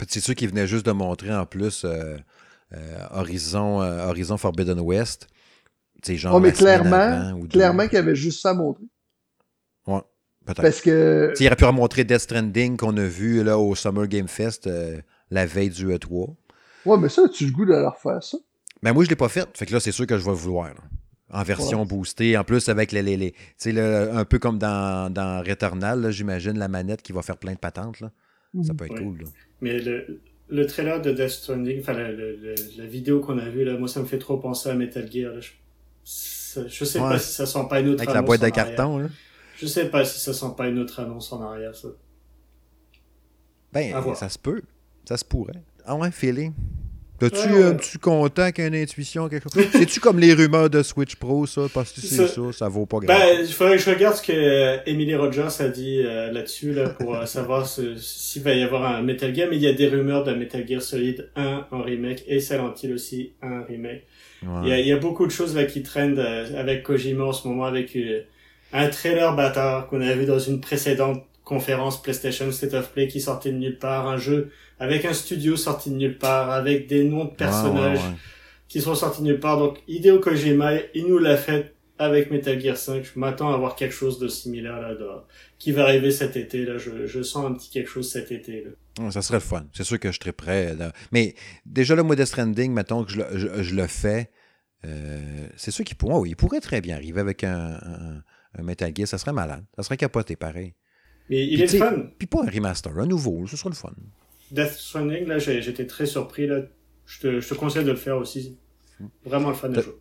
C'est sûr qu'il venait juste de montrer en plus euh, euh, Horizon, euh, Horizon Forbidden West. Tu sais, genre Oh, mais clairement, ou clairement qu'il y avait juste ça à montrer. Ouais, peut-être. Parce que Tu sais, Il aurait pu remontrer Death Stranding qu'on a vu là, au Summer Game Fest la veille du E3. Ouais, mais ça, as-tu le goût de leur faire ça? Mais moi, je ne l'ai pas fait. Fait que là, c'est sûr que je vais vouloir. là. En version boostée. En plus, avec les. les, les- tu sais, là, un peu comme dans, dans Returnal, là, j'imagine la manette qui va faire plein de patentes. Là. Ça peut être Ouais. cool. là. Mais le, le trailer de Death Stranding, enfin la, la vidéo qu'on a vue, là, moi ça me fait trop penser à Metal Gear. Là. Je, ça- je sais Ouais. pas si ça sent pas une autre Avec la annonce boîte de en arrière. carton. Là. Je sais pas si ça sent pas une autre annonce en arrière, ça. Ben, ça se peut. Ça se pourrait. Ah ouais, feeling. T'as-tu Ouais, ouais. un petit content qu'il y ait une intuition, quelque chose? C'est-tu comme les rumeurs de Switch Pro, ça? Parce que c'est Ça- ça, ça vaut pas grand Ben, il faudrait que je regarde ce que euh, Emily Rogers a dit euh, là-dessus, là, pour euh, savoir s'il va y avoir un Metal Gear, mais il y a des rumeurs de Metal Gear Solid 1 en remake, et Silent Hill aussi, un remake. Il y, a, il y a beaucoup de choses là qui traînent euh, avec Kojima en ce moment, avec un trailer bâtard qu'on a vu dans une précédente conférence PlayStation State of Play qui sortait de nulle part, un jeu avec un studio sorti de nulle part, avec des noms de personnages Ouais, ouais, ouais. qui sont sortis de nulle part. Donc Hideo Kojima, il nous l'a fait avec Metal Gear 5. Je m'attends à voir quelque chose de similaire là, de- qui va arriver cet été. Là, je, je sens un petit quelque chose cet été. Là. Ça serait le fun. C'est sûr que je serais prêt. là. Mais déjà, le Death Stranding, mettons que je, le- je- je le fais, euh, c'est sûr qu'il pourrait, oui, il pourrait très bien arriver avec un, un- un Metal Gear. Ça serait malade. Ça serait capoté, pareil. Mais il Puis, est sais, fun. Puis pas un remaster, un nouveau. Ce serait le fun. Death Stranding, là, j'étais très surpris. Là. Je, te, je te conseille de le faire aussi. Vraiment le fun de jeu.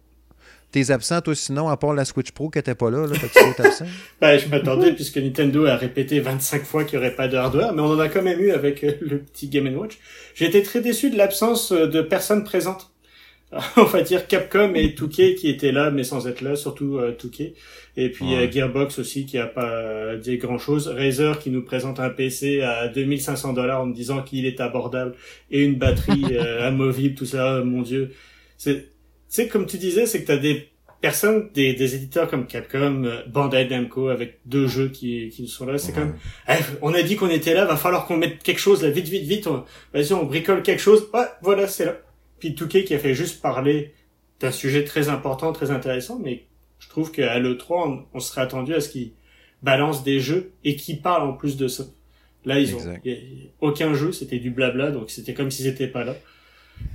T'es absent, toi, sinon, à part la Switch Pro qui était pas là, là d'autres absents? Ben, je m'attendais, puisque Nintendo a répété 25 fois qu'il n'y aurait pas de hardware, mais on en a quand même eu avec euh, le petit Game Watch. J'ai été très déçu de l'absence euh, de personnes présentes. On va dire Capcom et Touquet qui étaient là, mais sans être là, surtout euh, Touquet. Et puis Ouais. euh, Gearbox aussi qui a pas euh, dit grand chose. Razer qui nous présente un PC à 2500 dollars en me disant qu'il est abordable et une batterie euh, amovible, tout ça, euh, mon dieu. C'est, sais, comme tu disais, c'est que t'as des personnes, des, des éditeurs comme Capcom, Bandai Namco avec deux jeux qui, qui sont là. C'est comme, eh, on a dit qu'on était là, va falloir qu'on mette quelque chose là, vite, vite, vite. on- Vas-y, on bricole quelque chose. Ouais, voilà, c'est là. Puis Touquet qui a fait juste parler d'un sujet très important, très intéressant, mais je trouve qu'à l'E3, on, on serait attendu à ce qu'ils balancent des jeux et qu'ils parlent en plus de ça. Là, ils ont Exact. a aucun jeu, c'était du blabla, donc c'était comme s'ils étaient pas là.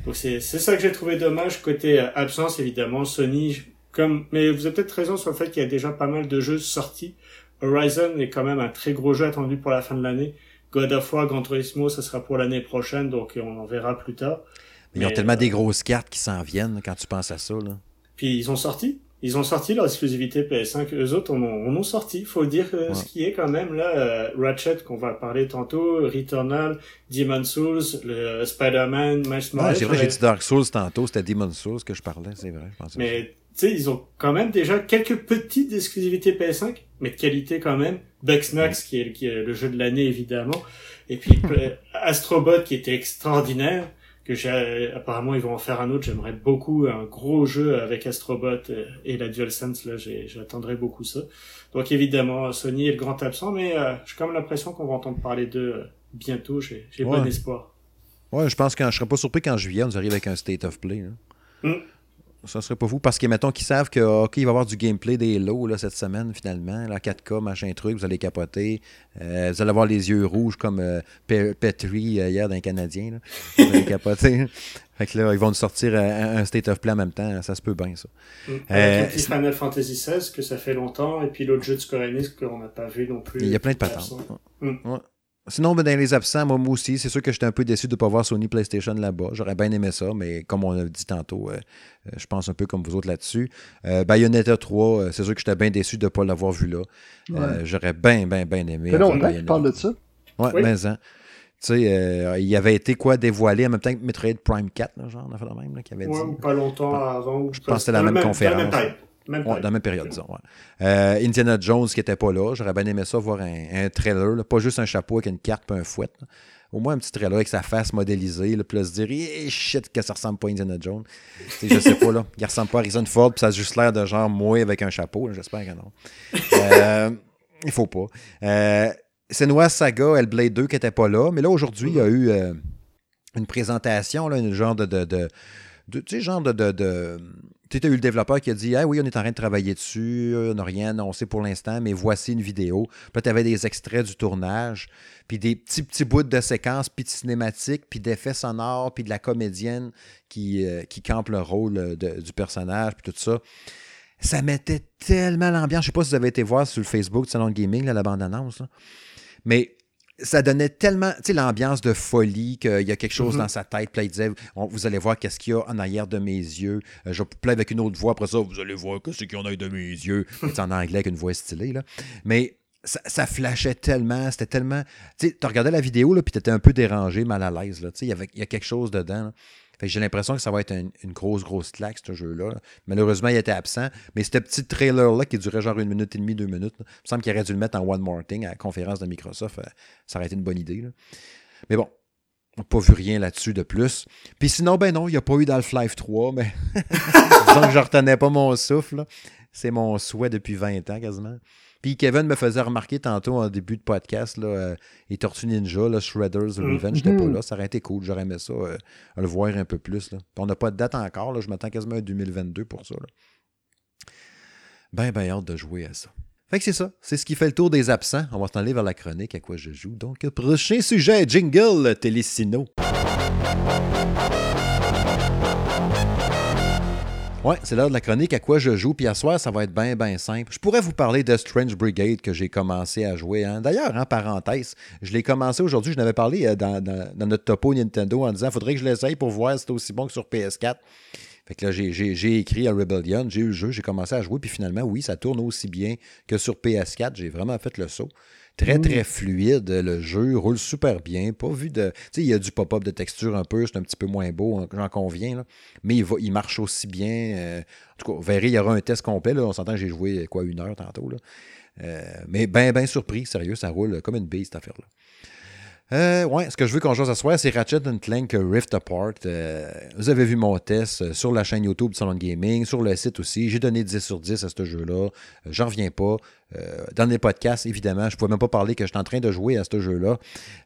Donc c'est ça que j'ai trouvé dommage côté euh, absence évidemment Sony comme mais vous avez peut-être raison sur le fait qu'il y a déjà pas mal de jeux sortis. Horizon est quand même un très gros jeu attendu pour la fin de l'année. God of War, Gran Turismo, ça sera pour l'année prochaine, donc on en verra plus tard. Ils ont Mais, tellement euh, des grosses cartes qui s'en viennent quand tu penses à ça. Là. Puis ils ont sorti. Ils ont sorti leur exclusivité PS5. Eux autres, on on en sorti. Faut dire euh, Ouais. ce qui est quand même là. euh, Ratchet, qu'on va parler tantôt, Returnal, Demon's Souls, le euh, Spider-Man, Miles Ouais, Morales. c'est vrai, j'ai euh, dit Dark Souls tantôt, c'était Demon's Souls que je parlais, c'est vrai. Je pensais Mais tu sais, ils ont quand même déjà quelques petites exclusivités PS5, mais de qualité quand même. Bugsnax, qui, est, qui est le jeu de l'année évidemment, et puis euh, Astrobot qui était extraordinaire. Que j'ai apparemment ils vont en faire un autre. J'aimerais beaucoup un gros jeu avec Astrobot euh, et la DualSense. Là, j'attendrai beaucoup ça. Donc évidemment, Sony est le grand absent, mais euh, j'ai quand même l'impression qu'on va entendre parler d'eux euh, bientôt. J'ai Ouais. bon espoir. Ouais, je pense que je serais pas surpris qu'en juillet, on nous arrive avec un State of Play. là. Mm. Ça serait pas fou. Parce que, mettons, qu'ils savent que, OK, il va y avoir du gameplay des lots là, cette semaine, finalement. La 4K, machin truc, vous allez capoter. Euh, vous allez avoir les yeux rouges comme euh, Petri euh, hier d'un Canadien. Là. Vous allez capoter. fait que là, ils vont nous sortir un, un State of Play en même temps. Ça se peut bien, ça. Mm. Euh, Final Fantasy XVI, que ça fait longtemps. Et puis l'autre jeu de Square Enix qu'on n'a pas vu non plus. Il y a plein de patentes. Mm. Ouais. Sinon, ben, dans les absents, moi, moi aussi, c'est sûr que j'étais un peu déçu de ne pas voir Sony PlayStation là-bas. J'aurais bien aimé ça, mais comme on a dit tantôt, euh, euh, je pense un peu comme vous autres là-dessus. Euh, Bayonetta 3, euh, c'est sûr que j'étais bien déçu de ne pas l'avoir vu là. Ouais. J'aurais bien, bien, bien aimé. C'est longtemps que tu parles de ça. Ouais, oui. mais hein. Tu sais, il avait été quoi dévoilé en même temps que Metroid Prime 4, là, genre, on a fait le même, là, qui avait ouais, dit. pas longtemps avant. Je pense que c'était la même, même conférence. La même même dans la même période, disons. Ouais. Euh, Indiana Jones qui n'était pas là. J'aurais bien aimé ça, voir un, un trailer. Là. Pas juste un chapeau avec une carte et un fouet. Là. Au moins un petit trailer avec sa face modélisée. Là, puis là, se dire, eh, shit, que ça ressemble pas à Indiana Jones. T'sais, je sais pas, là. Il ressemble pas à Harrison Ford, puis ça a juste l'air de genre moi avec un chapeau. J'espère que non. euh, il faut pas. Euh, Senua Saga, Hellblade 2 qui n'était pas là. Mais là, aujourd'hui, il y a eu euh, une présentation, là, une genre de. de, de, de tu sais, genre de tu as eu le développeur qui a dit Ah oui, on est en train de travailler dessus, on n'a rien annoncé pour l'instant, mais voici une vidéo. Puis là, tu avais des extraits du tournage, puis des petits, petits bouts de séquences, puis de cinématiques, puis d'effets sonores, puis de la comédienne qui, euh, campe le rôle du personnage, puis tout ça. Ça mettait tellement l'ambiance. Je sais pas si vous avez été voir sur le Facebook de Salon Gaming, la bande-annonce, mais ça donnait tellement, tu sais, l'ambiance de folie, qu'il y a quelque chose mm -hmm. dans sa tête. Puis là, il disait, on, vous allez voir qu'est-ce qu'il y a en arrière de mes yeux. Euh, je plais avec une autre voix. Après ça, vous allez voir qu'est-ce qu'il y en a de mes yeux. C'est en anglais avec une voix stylée, là. Mais ça, ça flashait tellement, c'était tellement... Tu sais, tu regardais la vidéo, là, puis tu étais un peu dérangé, mal à l'aise, là. Tu sais, il y, avait, il y a quelque chose dedans, là. J'ai l'impression que ça va être une, grosse, grosse claque, ce jeu-là. Malheureusement, il était absent. Mais ce petit trailer-là, qui durait genre une minute et demie, deux minutes, il me semble qu'il aurait dû le mettre en One More Thing à la conférence de Microsoft. Euh, ça aurait été une bonne idée. Mais bon, on n'a pas vu rien là-dessus de plus. Puis sinon, ben non, il n'y a pas eu d'Half-Life 3, mais disons que je retenais pas mon souffle. C'est mon souhait depuis 20 ans quasiment. Puis Kevin me faisait remarquer tantôt en début de podcast, là, euh, les Tortues Ninja, là, Shredder's Revenge, j'étais mm -hmm. pas là. Ça aurait été cool. J'aurais aimé ça, euh, le voir un peu plus. Là. on n'a pas de date encore. Là. Je m'attends quasiment à 2022 pour ça. Là. Ben, ben, hâte de jouer à ça. Fait que c'est ça. C'est ce qui fait le tour des absents. On va s'en aller vers la chronique à quoi je joue. Donc, prochain sujet, jingle, Télésino. Ouais, c'est l'heure de la chronique à quoi je joue. Puis à soir, ça va être bien, bien simple. Je pourrais vous parler de Strange Brigade que j'ai commencé à jouer. Hein. D'ailleurs, en parenthèse, je l'ai commencé aujourd'hui. Je n'avais parlé euh, dans, dans, dans, notre topo Nintendo en disant faudrait que je l'essaye pour voir si c'est aussi bon que sur PS4. Fait que là, j'ai écrit à Rebellion, j'ai eu le jeu, j'ai commencé à jouer, puis finalement, oui, ça tourne aussi bien que sur PS4. J'ai vraiment fait le saut. Très, très fluide. Le jeu roule super bien. Pas vu de. Tu sais, il y a du pop-up de texture un peu. C'est un petit peu moins beau, hein, j'en conviens. Là. Mais il, va, il marche aussi bien. Euh, en tout cas, vous verrez, il y aura un test complet. Là. On s'entend que j'ai joué quoi, une heure tantôt. Là. Euh, mais bien, bien surpris. Sérieux, ça roule comme une bille, cette affaire-là. Euh, ouais, ce que je veux qu'on joue ce soir, c'est Ratchet Clank Rift Apart. Euh, vous avez vu mon test sur la chaîne YouTube de Salon Gaming, sur le site aussi. J'ai donné 10 sur 10 à ce jeu-là. Euh, J'en reviens pas. Euh, dans les podcasts, évidemment, je ne pouvais même pas parler que je suis en train de jouer à ce jeu-là.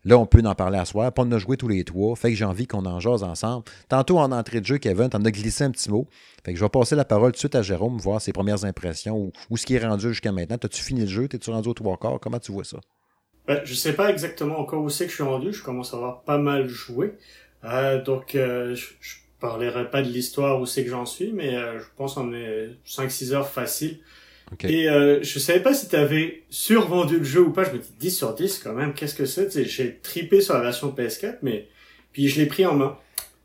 Là, on peut en parler à soir. Pas de jouer tous les trois. Fait que j'ai envie qu'on en jase ensemble. Tantôt, en entrée de jeu, Kevin, t'en as glissé un petit mot. Fait que je vais passer la parole tout de suite à Jérôme, voir ses premières impressions ou, ou ce qui est rendu jusqu'à maintenant. T'as-tu fini le jeu? T'es-tu rendu au trois quarts? Comment tu vois ça? Ben, je sais pas exactement encore où c'est que je suis rendu. Je commence à avoir pas mal joué. Euh, donc, euh, je, je parlerai pas de l'histoire où c'est que j'en suis, mais euh, je pense qu'on est 5-6 heures facile. Okay. Et euh, je savais pas si tu avais survendu le jeu ou pas. Je me dis 10 sur 10 quand même. Qu'est-ce que c'est? J'ai tripé sur la version PS4, mais puis je l'ai pris en main.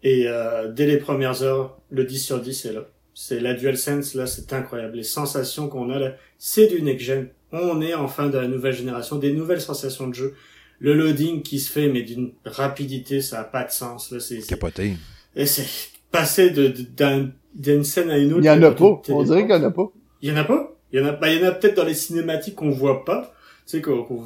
Et euh, dès les premières heures, le 10 sur 10 est là. C'est la DualSense, là, c'est incroyable. Les sensations qu'on a là, c'est du next-gen on est enfin de la nouvelle génération, des nouvelles sensations de jeu. Le loading qui se fait, mais d'une rapidité, ça n'a pas de sens. Là, c'est, Capoté. Et c'est passé de, d'un, d'une scène à une autre. Il y en a pas. On dirait qu'il y en a pas. Il y en a pas? Il y en a, bah, il y en a peut-être dans les cinématiques qu'on voit pas. Tu sais, qu'on, qu'on,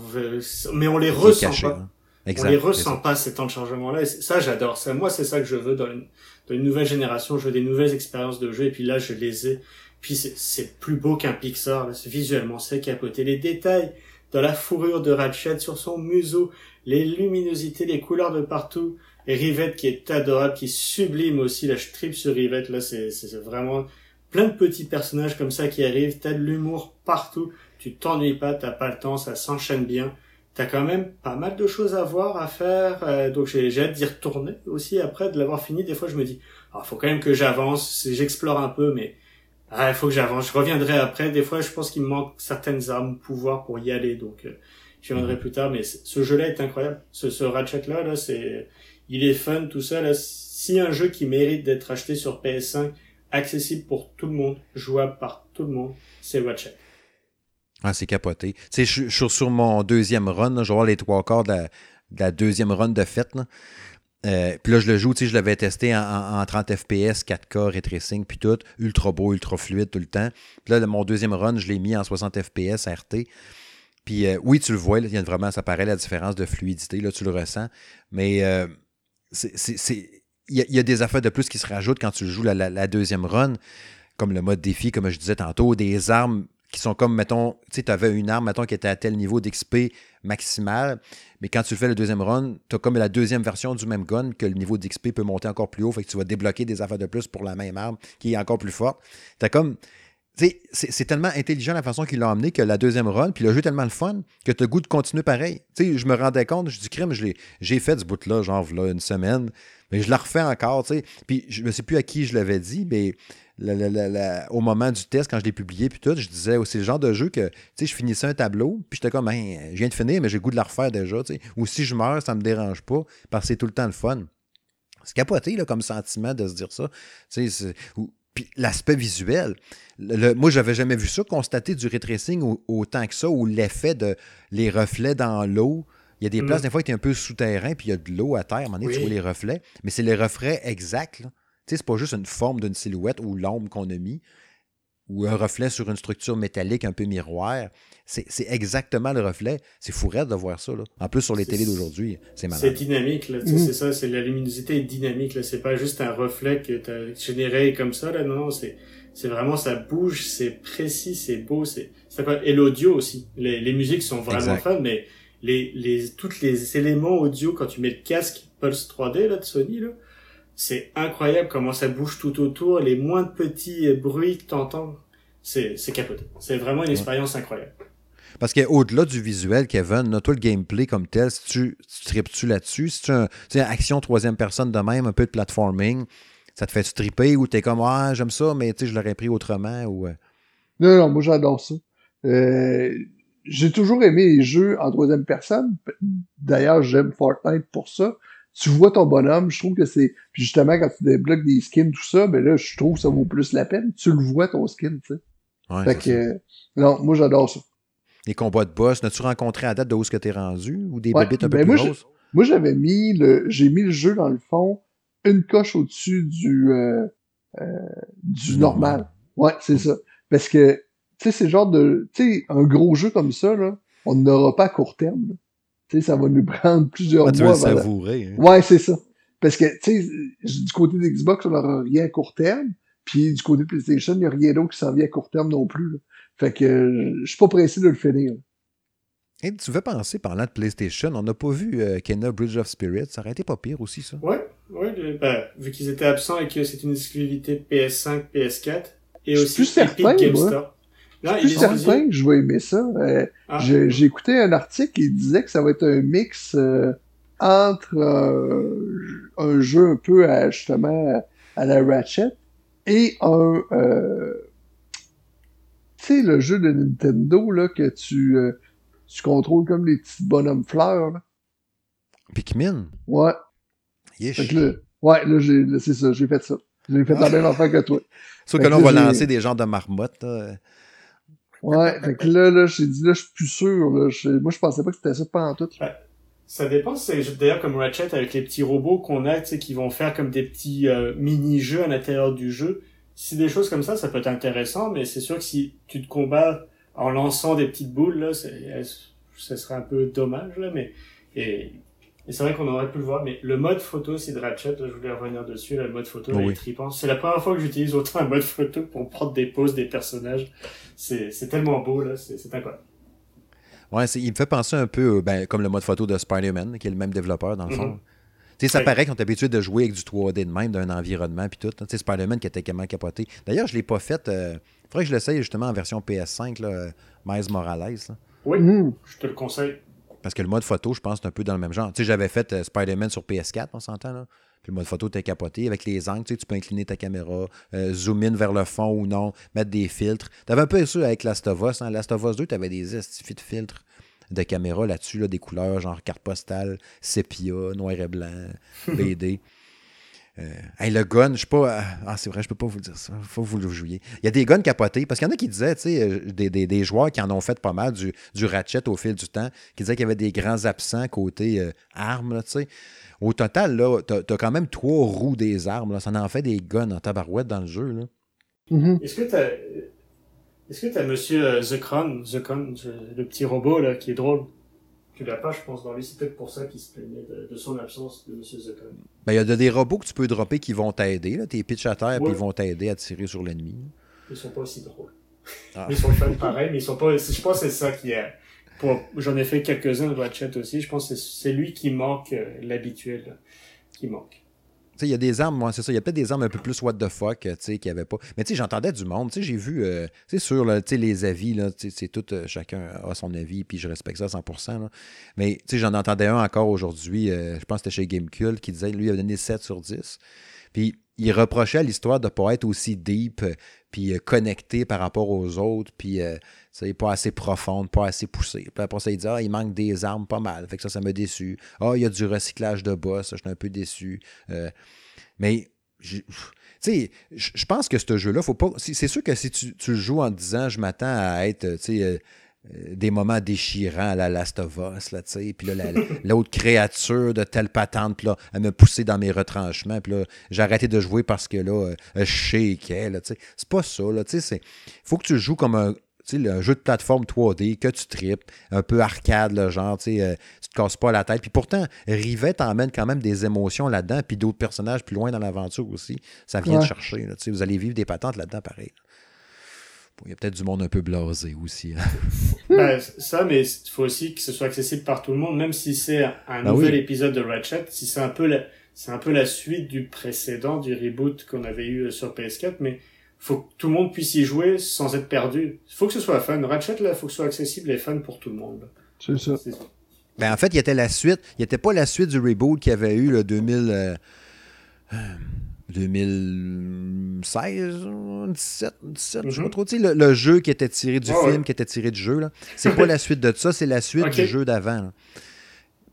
mais on les ressent caché, pas. Hein. Exact, on les ressent pas, ces temps de chargement-là. Et ça, j'adore ça. Moi, c'est ça que je veux dans une, dans une nouvelle génération. Je veux des nouvelles expériences de jeu. Et puis là, je les ai. Puis c'est plus beau qu'un Pixar, visuellement c'est capoté. Les détails dans la fourrure de Ratchet, sur son museau, les luminosités, les couleurs de partout, Rivette qui est adorable, qui sublime aussi. Là, je tripe sur Rivette. Là, c'est, vraiment plein de petits personnages comme ça qui arrivent. T'as de l'humour partout. Tu t'ennuies pas, t'as pas le temps, ça s'enchaîne bien. T'as quand même pas mal de choses à voir, à faire. Euh, donc j'ai, hâte d'y retourner aussi après de l'avoir fini. Des fois, je me dis, il ah, faut quand même que j'avance. J'explore un peu, mais ah, il faut que j'avance. Je reviendrai après. Des fois, je pense qu'il me manque certaines armes, pouvoir pour y aller. Donc, euh, je viendrai mhm. plus tard. Mais ce jeu-là est incroyable. Ce, ce Ratchet-là, là, c'est, il est fun, tout ça. Là, si un jeu qui mérite d'être acheté sur PS5, accessible pour tout le monde, jouable par tout le monde, c'est Ratchet. Ah, c'est capoté. Tu sais, je, suis sur mon deuxième run. je vais voir les trois quarts de la, deuxième run de fête. Là. Euh, puis là, je le joue, tu sais, je l'avais testé en, 30 FPS, 4K, ray tracing, puis tout, ultra beau, ultra fluide tout le temps. Puis là, mon deuxième run, je l'ai mis en 60 FPS, RT. Puis euh, oui, tu le vois, il y a vraiment, ça paraît la différence de fluidité, là, tu le ressens. Mais euh. Il y, a des affaires de plus qui se rajoutent quand tu joues la, la, deuxième run, comme le mode défi, comme je disais tantôt, des armes qui sont comme, mettons, tu sais, tu avais une arme, mettons, qui était à tel niveau d'XP maximal, mais quand tu fais le deuxième run, tu as comme la deuxième version du même gun, que le niveau d'XP peut monter encore plus haut, fait que tu vas débloquer des affaires de plus pour la même arme qui est encore plus forte. Tu comme. C'est tellement intelligent la façon qu'il l'a emmené que la deuxième run, puis le jeu est tellement le fun que tu as goût de continuer pareil. sais, je me rendais compte, je dis crème, j'ai fait ce bout-là, genre là, une semaine, mais je la refais encore. Puis je ne sais plus à qui je l'avais dit, mais au moment du test, quand je l'ai publié, puis tout, je disais, c'est le genre de jeu que, tu sais, je finissais un tableau, puis j'étais comme, ben, je viens de finir, mais j'ai goût de la refaire déjà, tu sais. Ou si je meurs, ça me dérange pas, parce que c'est tout le temps le fun. C'est capoté, là, comme sentiment de se dire ça. Tu sais, puis l'aspect visuel. Le, moi, j'avais jamais vu ça, constater du retracing autant que ça, ou l'effet de les reflets dans l'eau. Il y a des places, mm. des fois, qui étaient un peu souterrain, puis il y a de l'eau à terre, à un moment donné, tu vois les reflets. Mais c'est les reflets exacts, là c'est pas juste une forme d'une silhouette ou l'ombre qu'on a mis ou un reflet sur une structure métallique un peu miroir. C'est exactement le reflet. C'est fourré de voir ça. Là. En plus, sur les télés d'aujourd'hui, c'est malade. C'est dynamique. Là. Mm. C'est ça, c'est la luminosité est dynamique. C'est pas juste un reflet que tu as généré comme ça. Là. Non, non, c'est c'est vraiment ça bouge, c'est précis, c'est beau, c'est et l'audio aussi. Les, les musiques sont vraiment fun, mais les les tous les éléments audio quand tu mets le casque Pulse 3D là de Sony là, c'est incroyable comment ça bouge tout autour, les moins petits bruits que t'entends, c'est, c'est capoté. C'est vraiment une expérience incroyable. Parce qu'au-delà du visuel, Kevin, toi, le gameplay comme tel, si tu, tu tripes-tu là-dessus? Si tu un, une action troisième personne de même, un peu de platforming, ça te fait-tu triper ou t'es comme, ah, j'aime ça, mais tu sais, je l'aurais pris autrement ou... Euh? Non, non, moi j'adore ça. Euh, j'ai toujours aimé les jeux en troisième personne. D'ailleurs, j'aime Fortnite pour ça tu vois ton bonhomme, je trouve que c'est. Puis justement, quand tu débloques des skins, tout ça, ben là, je trouve que ça vaut plus la peine. Tu le vois, ton skin, tu sais. Ouais, fait que. non, moi j'adore ça. Les combats de boss, n'as-tu rencontré à date de où est-ce que t'es rendu? Ou des ouais, un peu ben plus moi, Moi, j'avais mis le. J'ai mis le jeu dans le fond une coche au-dessus du euh, euh, du normal. Ouais, c'est ça. Parce que, tu sais, c'est genre de. Tu sais, un gros jeu comme ça, là, on n'aura pas à court terme. Là sais, ça va nous prendre plusieurs mois. Tu savourer. Hein. Ouais, c'est ça. Parce que, tu sais, du côté de Xbox, on n'aura rien à court terme. Puis du côté de PlayStation, il n'y a rien d'autre qui s'en vient à court terme non plus. Fait que je suis pas pressé de le finir. Et tu veux penser, parlant de PlayStation, on n'a pas vu euh, Kenna Bridge of Spirit. Ça aurait été pas pire aussi, ça. Ouais, ouais. Ben, vu qu'ils étaient absents et que c'est une exclusivité PS5, PS4 et aussi Epic Game Store. Je suis certain que je vais aimer ça. Euh, ah. J'ai écouté un article qui disait que ça va être un mix euh, entre euh, un jeu un peu à, justement à la Ratchet et un tu sais le jeu de Nintendo là que tu tu contrôles comme les petits bonhommes fleurs. Là. Pikmin? Ouais. Là, ouais, là, c'est ça, j'ai fait ça. J'ai fait la même affaire que toi. Sauf que là, on va lancer des genres de marmottes. Ouais, fait que là, là, j'ai dit, là, je suis plus sûr, là. Moi, je pensais pas que c'était ça pas en tout. Ça dépend, c'est d'ailleurs comme Ratchet avec les petits robots qu'on a, tu sais, qui vont faire comme des petits euh, mini-jeux à l'intérieur du jeu. Si des choses comme ça, ça peut être intéressant, mais c'est sûr que si tu te combats en lançant des petites boules, là, ça serait un peu dommage, là, mais, et et c'est vrai qu'on aurait pu le voir, mais le mode photo, c'est de Ratchet, je voulais revenir dessus, le mode photo, est tripant. C'est la première fois que j'utilise autant un mode photo pour prendre des poses des personnages. C'est, tellement beau, là, c'est, incroyable. Ouais, il me fait penser un peu, ben, comme le mode photo de Spider-Man, qui est le même développeur, dans le fond. Mm-hmm. sais, ça Ouais. paraît qu'on est habitué de jouer avec du 3D de même, d'un environnement, puis tout. Tu sais, Spider-Man qui était carrément capoté. D'ailleurs, je ne l'ai pas fait. Il faudrait que je l'essaye justement en version PS5, là, euh, Miles Morales. là. Oui, je te le conseille. Parce que le mode photo, je pense, c'est un peu dans le même genre. Tu sais, j'avais fait euh, Spider-Man sur PS4, on s'entend, là. Puis le mode photo était capoté avec les angles. Tu sais, tu peux incliner ta caméra, euh, zoom in vers le fond ou non, mettre des filtres. T'avais un peu ça avec Last of Us. Hein? Last of Us 2, t'avais des estifs de filtres de caméra là-dessus, là, des couleurs genre carte postale, sépia, noir et blanc, BD. Euh, hey, le gun, je sais pas. euh, ah, c'est vrai, je peux pas vous le dire ça. Faut que vous le jouiez. Il y a des guns capotés, parce qu'il y en a qui disaient, tu sais, euh, des, des- des joueurs qui en ont fait pas mal, du, du ratchet au fil du temps, qui disaient qu'il y avait des grands absents côté euh, armes, tu sais. Au total, là, t'as as quand même trois roues des armes, là. Ça en fait des guns en tabarouette dans le jeu, là. Mhm. Est-ce que t'as, est-ce que t'as monsieur euh, The Crown, The Crown, ce- le petit robot, là, qui est drôle? Tu l'as pas, je pense, dans lui. C'est peut-être pour ça qu'il se plaignait de, de son absence, de monsieur The Crown. Ben, il y a de- des robots que tu peux dropper qui vont t'aider, là. T'es pitch à terre, puis ils vont t'aider à tirer sur l'ennemi. Ils sont pas aussi drôles. Ah. Ils sont fun pareil, mais ils sont pas, je pense que c'est ça qui est, j'en ai fait quelques-uns de Ratchet aussi. Je pense que c'est lui qui manque euh, l'habituel, qui manque. Il y a des armes, moi, c'est ça. Il y a peut-être des armes un peu plus what the fuck, tu sais, qu'il n'y avait pas. Mais tu sais, j'entendais du monde. Tu sais, j'ai vu, euh, c'est sûr, tu sais, les avis, là, tu sais, c'est tout, euh, chacun a son avis, puis je respecte ça à 100%. là. Mais tu sais, j'en entendais un encore aujourd'hui, euh, je pense que c'était chez Gamecube, qui disait, lui, il avait donné 7 sur 10. Puis il reprochait à l'histoire de ne pas être aussi deep, euh, puis euh, connecté par rapport aux autres, puis euh, tu sais, pas assez profonde, pas assez poussé. Puis après ça, il dit Ah, il manque des armes pas mal. Fait que ça, ça m'a déçu. Ah, il y a du recyclage de boss, j'étais un peu déçu. Euh, mais tu sais, je je pense que ce jeu-là, faut pas. c'est c'est sûr que si tu, tu le joues en disant je m'attends à être, tu sais, euh, euh, des moments déchirants à la Last of Us, là, tu sais, puis là, la- la- l'autre créature de telle patente, là, elle me poussait dans mes retranchements, puis là, j'ai arrêté de jouer parce que là, euh, je shakeais, là, tu sais. C'est pas ça, là, tu sais, faut que tu joues comme un, sais, jeu de plateforme 3D, que tu tripes, un peu arcade, le genre, tu sais, euh, tu te casses pas la tête. Puis pourtant, Rivet t'emmène quand même des émotions là-dedans, puis d'autres personnages plus loin dans l'aventure aussi. Ça vient Ouais. de chercher, là, tu sais, vous allez vivre des patentes là-dedans, pareil. Il y a peut-être du monde un peu blasé aussi. hein. Ben, ça, mais il faut aussi que ce soit accessible par tout le monde, même si c'est un Ben nouvel oui. épisode de Ratchet, si c'est un peu la, c'est un peu la suite du précédent, du reboot qu'on avait eu sur PS4, mais faut que tout le monde puisse y jouer sans être perdu. Faut que ce soit fun. Ratchet, là, faut que ce soit accessible et fun pour tout le monde. C'est ça. C'est ça. Ben, en fait, il était la suite. Il n'était pas la suite du reboot qu'il y avait eu le 2000. euh, euh, 2016, 17, 17, je sais pas Mhm. trop. Tu sais, le, le jeu qui était tiré du ouais. film, qui était tiré du jeu, là. C'est pas la suite de ça, c'est la suite du jeu d'avant.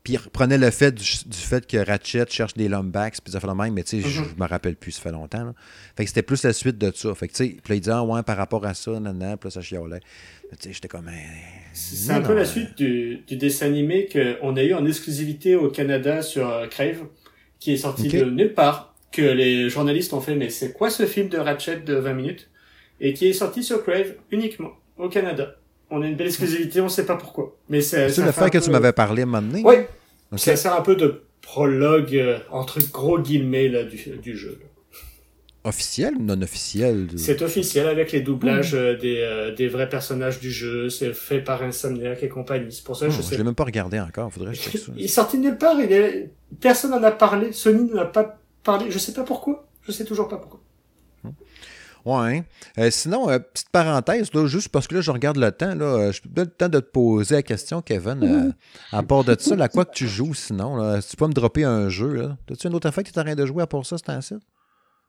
Puis il reprenait le fait du, du fait que Ratchet cherche des Lombax, puis ça fait le même, mais tu sais, je, Mhm. je me rappelle plus, ça fait longtemps. là. Fait que c'était plus la suite de ça. Fait que tu sais, puis là, il disait, ah ouais, par rapport à ça, nanana, puis là, ça chiolait. Tu sais, j'étais comme. eh, C'est un peu la suite du, du dessin animé qu'on a eu en exclusivité au Canada sur euh, Crave, qui est sorti de nulle part, que les journalistes ont fait, mais c'est quoi ce film de Ratchet de 20 minutes Et qui est sorti sur Crave uniquement au Canada. On a une belle exclusivité, on sait pas pourquoi. Mais c'est le fait que peu- tu m'avais parlé. Ouais, Ok. ça sert un peu de prologue, euh, entre gros guillemets, là, du, du jeu. là. Officiel ou non officiel? de- C'est officiel avec les doublages euh, des, euh, des vrais personnages du jeu, c'est fait par Insomniac et compagnie. C'est pour ça Oh, que je je sais l'ai même pas regardé encore. Faudrait que je check ça. Il est sorti nulle part, il est... personne n'en a parlé, Sony n'en a pas parlé, je sais pas pourquoi, je sais toujours pas pourquoi. Ouais. Euh, sinon, euh, petite parenthèse, là, juste parce que là, je regarde le temps, là, euh, je peux donner le temps de te poser la question, Kevin. euh, à part de ça, à quoi que tu joues sinon? Là, si tu peux me dropper un jeu, là. As-tu une autre affaire que tu es en train de jouer à part ça, c'est ainsi?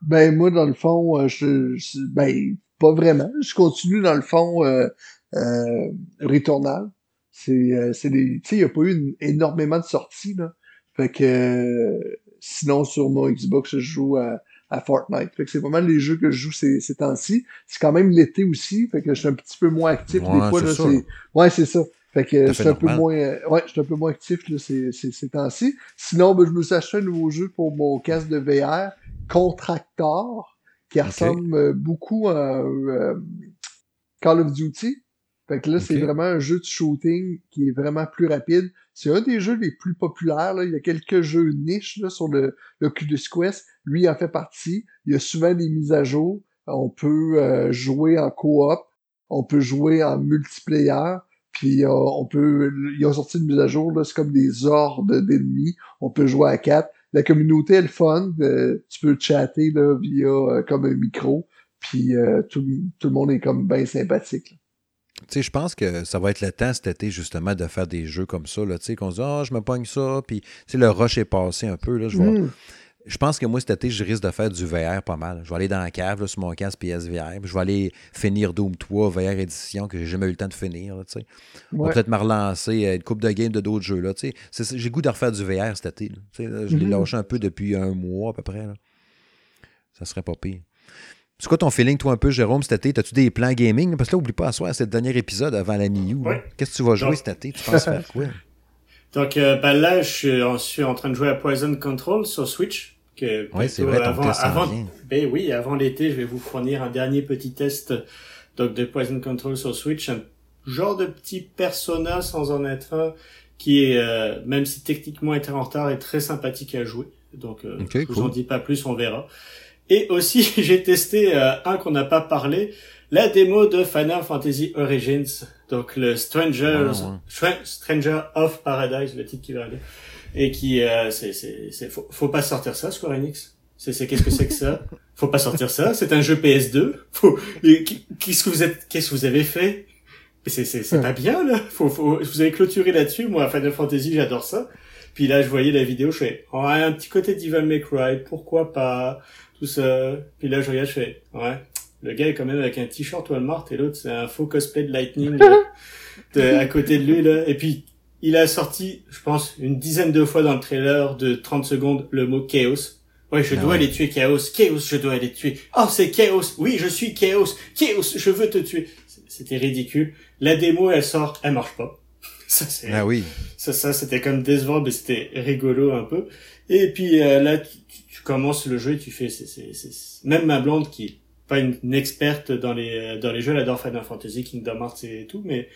Ben, moi, dans le fond, euh, je, je- ben, pas vraiment. Je continue, dans le fond, euh, euh, Returnal. C'est, euh, c'est des, tu sais, il n'y a pas eu une- énormément de sorties, là. Fait que, euh, sinon, sur mon Xbox, je joue à, à Fortnite. Fait que c'est pas mal les jeux que je joue ces, ces temps-ci. C'est quand même l'été aussi, fait que je suis un petit peu moins actif. Ouais, des fois, là, c'est, ouais, c'est ça. Fait que je suis un peu moins, euh, ouais, je suis un peu moins actif, là, ces, ces, ces temps-ci. Sinon, ben, je me suis acheté un nouveau jeu pour mon casque de VR, Contractor, qui ressemble beaucoup à euh, Call of Duty. Fait que là, c'est vraiment un jeu de shooting qui est vraiment plus rapide. C'est un des jeux les plus populaires. Là. Il y a quelques jeux niches là, sur le, le Oculus Quest. Lui il en fait partie. Il y a souvent des mises à jour. On peut euh, jouer en coop. On peut jouer en multiplayer. Puis euh, on peut. Ils ont sorti une mise à jour, là, c'est comme des hordes d'ennemis. On peut jouer à quatre. la communauté est le fun. euh, tu peux chatter là, via euh, comme un micro. Puis euh, tout, tout le monde est comme bien sympathique. là. Sais, je pense que ça va être le temps cet été, justement, de faire des jeux comme ça, là, tu sais, qu'on se dit, ah, je me pogne ça, puis, tu sais, le rush est passé un peu, là, je vais, Mm. Je pense que moi, cet été, je risque de faire du VR pas mal. Je vais aller dans la cave là, sur mon casque PSVR. Puis je vais aller finir Doom 3 VR édition que j'ai jamais eu le temps de finir. tu sais. On va peut-être me relancer euh, une coupe de games de d'autres jeux. là, tu sais. C'est ça, J'ai goût de refaire du VR cet été. là. Tu sais, là, je l'ai Mhm. lâché un peu depuis un mois à peu près. là. Ça serait pas pire. C'est quoi ton feeling, toi, un peu, Jérôme, cet été? As-tu des plans gaming? Parce que là, oublie pas, à soir, c'est le dernier épisode avant la mi Ouais. Qu'est-ce que tu vas jouer Donc- cet été? Tu penses faire quoi? Donc euh, bah, là, je suis, en- je suis en train de jouer à Poison Control sur Switch. Que Oui, c'est vrai, avant, ben oui, avant l'été, je vais vous fournir un dernier petit test donc de Poison Control sur Switch, un genre de petit persona sans en être un, qui est, euh, même si techniquement était en retard, est très sympathique à jouer. Donc, euh, je vous cool. en dis pas plus, on verra. Et aussi, j'ai testé euh, un qu'on n'a pas parlé, la démo de Final Fantasy Origins, donc le Strangers, ouais. Stranger of Paradise, le titre qui va aller, et qui, euh, c'est, c'est, c'est, faut, faut pas sortir ça, Square Enix. C'est, c'est qu'est-ce que c'est que ça? Faut pas sortir ça. C'est un jeu PS2. Faut, qu'est-ce que vous êtes, qu'est-ce que vous avez fait? C'est, c'est, c'est pas bien là. Faut, faut, vous avez clôturé là-dessus. Moi, Final Fantasy, j'adore ça. Puis là, je voyais la vidéo, je fais, ouais, un petit côté Devil May Cry, pourquoi pas, tout ça. Puis là, je regarde, je fais, ouais, le gars est quand même avec un t-shirt Walmart et l'autre, c'est un faux cosplay de Lightning de- à côté de lui là. Et puis, il a sorti, je pense, une dizaine de fois dans le trailer de 30 secondes le mot Chaos. Ouais, je Ah dois ouais. aller tuer Chaos. Chaos, je dois aller tuer. Oh, c'est Chaos. Oui, je suis Chaos. Chaos, je veux te tuer. C'était ridicule. La démo, elle sort, elle marche pas. Ça, c'est, Ah oui. ça, ça c'était comme décevant, mais c'était rigolo un peu. Et puis euh, là, tu commences le jeu et tu fais, c'est, c'est, même ma blonde qui est pas une, experte dans les dans les jeux, elle adore Final Fantasy, Kingdom Hearts et tout, mais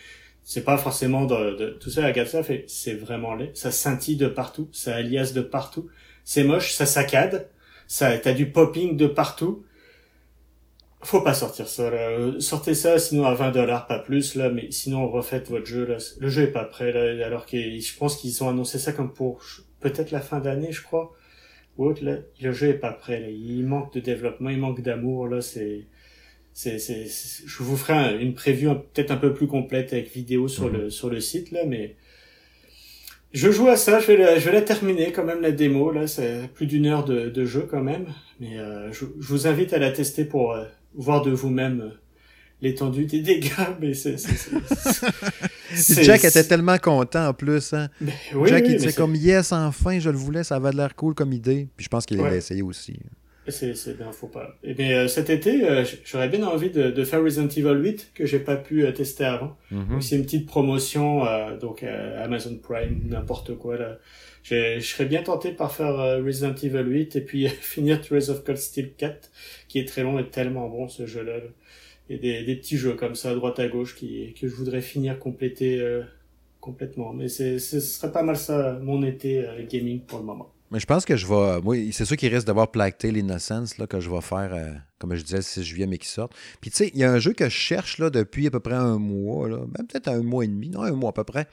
c'est pas forcément de, de tout ça. Regarde ça, fait, c'est vraiment laid. Ça scintille de partout, ça alias de partout. C'est moche, ça saccade, ça, t'as du popping de partout. Faut pas sortir ça, là. Euh, Sortez ça, sinon à 20 dollars, pas plus, là, mais sinon refaites votre jeu, là. Le jeu est pas prêt, là, alors que je pense qu'ils ont annoncé ça comme pour peut-être la fin d'année, je crois. Ou autre, là. Le jeu est pas prêt, là. Il manque de développement, il manque d'amour, là, c'est, c'est, je vous ferai un- une preview peut-être un peu plus complète avec vidéo sur Mhm. le, sur le site, là, mais je joue à ça, je vais la, je vais la terminer quand même la démo, là, c'est plus d'une heure de, de jeu quand même, mais euh, je, je vous invite à la tester pour euh, voir de vous-même euh, l'étendue des dégâts, mais c'est... Jack était tellement content en plus. Hein? Ben oui, Jack, oui, il c'est- comme yes, enfin, je le voulais, ça avait l'air cool comme idée. Puis je pense qu'il Ouais. l'a essayé aussi. C'est, bien, faut pas. Et bien, euh, cet été, euh, j'aurais bien envie de, de faire Resident Evil 8, que j'ai pas pu euh, tester avant. C'est une petite promotion, donc Amazon Prime, n'importe quoi là. Je, serais bien tenté par faire Resident Evil 8 et puis finir Trails of Cold Steel 4, qui est très long et tellement bon ce jeu-là. là. Et des, des petits jeux comme ça, à droite à gauche, qui, que je voudrais finir, compléter euh, complètement. Mais c'est, ce serait pas mal ça, mon été euh, gaming pour le moment. Mais je pense que je vais. Moi, c'est sûr qu'il risque d'avoir Plague Tale Innocence là, que je vais faire, euh, comme je disais, le 6 juillet, mais qui sort. Puis tu sais, il y a un jeu que je cherche là, depuis à peu près un mois, là, même peut-être un mois et demi, non, un mois à peu près.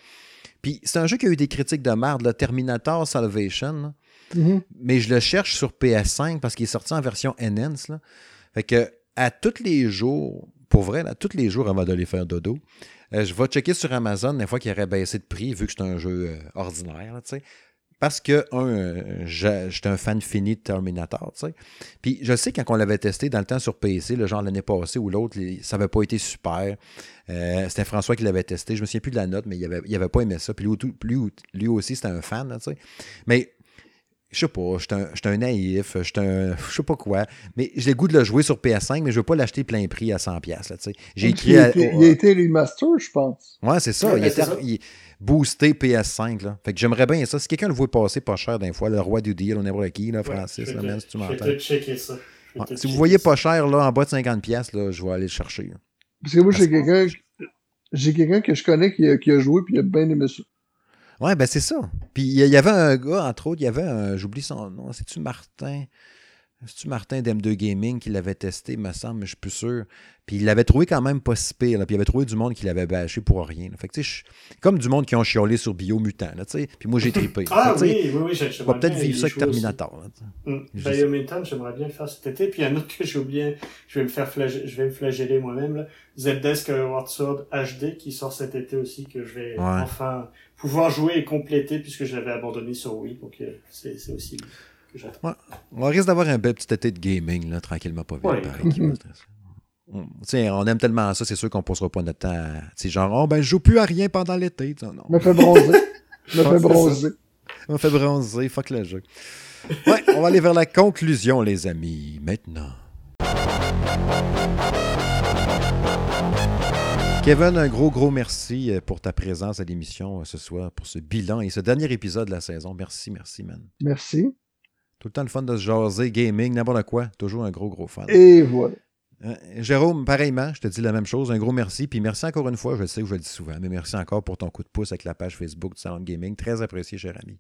Puis c'est un jeu qui a eu des critiques de merde, le Terminator Salvation. là. Mhm. mais je le cherche sur PS5 parce qu'il est sorti en version. Là. Fait que à tous les jours, pour vrai, là, tous les jours avant d'aller faire dodo, euh, je vais checker sur Amazon des fois qu'il aurait baissé de prix vu que c'est un jeu euh, ordinaire. Parce que, un, j'étais un fan fini de Terminator, tu sais. Puis je sais quand on l'avait testé dans le temps sur PC, le genre l'année passée ou l'autre, ça n'avait pas été super. Euh, c'était François qui l'avait testé. Je me souviens plus de la note, mais il avait, il avait pas aimé ça. Puis lui, lui, aussi, c'était un fan, tu sais. Mais je sais pas, un, j'étais un naïf, j'étais un. Je sais pas quoi. Mais j'ai le goût de le jouer sur PS5, mais je veux pas l'acheter plein prix à 100$. Là, tu sais. J'ai écrit. il, à- il a été remaster, je pense. Ouais, c'est ça. Ouais, il était ça. il est boosté PS5. Là. Fait que j'aimerais bien ça. Si quelqu'un le voit passer pas cher d'un fois, le roi du deal, on n'importe qui, là, Francis, Ouais, je là, te- si tu Je m'entends. vais te checker ça. Je vais Ouais, Si vous voyez pas cher, là, en bas de 50$, là, je vais aller le chercher. là. Parce que moi, j'ai quelqu'un j'ai quelqu'un que je connais qui a, qui a joué puis il a bien aimé ça. Ouais, ben c'est ça. Puis il y- il avait un gars, entre autres, il y avait un. J'oublie son nom. C'est-tu Martin? C'est-tu Martin d'M2 Gaming qui l'avait testé, me semble, mais je suis plus sûr. Puis il l'avait trouvé quand même pas si pire. Puis il avait trouvé du monde qui l'avait bâché pour rien. Fait que, tu sais, comme du monde qui ont chiolé sur Biomutant. Là. Puis moi, j'ai trippé. ah Fait oui, oui, oui, j'ai- On va peut-être vivre ça avec. Terminator. là. Mm. Je Biomutant, j'aimerais bien le faire cet été. Puis il y a un autre que j'ai oublié, je vais me faire flage- je vais me flageller moi-même, là. Zelda Skyward Sword HD qui sort cet été aussi, que je vais Ouais. enfin pouvoir jouer et compléter puisque je l'avais abandonné sur Wii. Donc euh, c'est c'est aussi que j'attends. On risque d'avoir un bel petit été de gaming, là, tranquillement, pas vite. Ouais. va se- On, tu sais, on aime tellement ça, c'est sûr qu'on ne passera pas notre temps à. sais, genre, oh, ben, je joue plus à rien pendant l'été. Me fait bronzer. Me fait c'est bronzer. On me fait bronzer, fuck le jeu. Ouais, on va aller vers la conclusion, les amis, maintenant. Kevin, un gros, gros merci euh, pour ta présence à l'émission euh, ce soir, pour ce bilan et ce dernier épisode de la saison. Merci, merci, man. Merci. Tout le temps le fun de se jaser, gaming, n'importe quoi. Toujours un gros, gros fan. Et voilà. Euh, Jérôme, pareillement, je te dis la même chose. Un gros merci. Puis merci encore une fois, je sais que je le dis souvent, mais merci encore pour ton coup de pouce avec la page Facebook du Salon de Gaming. Très apprécié, cher ami.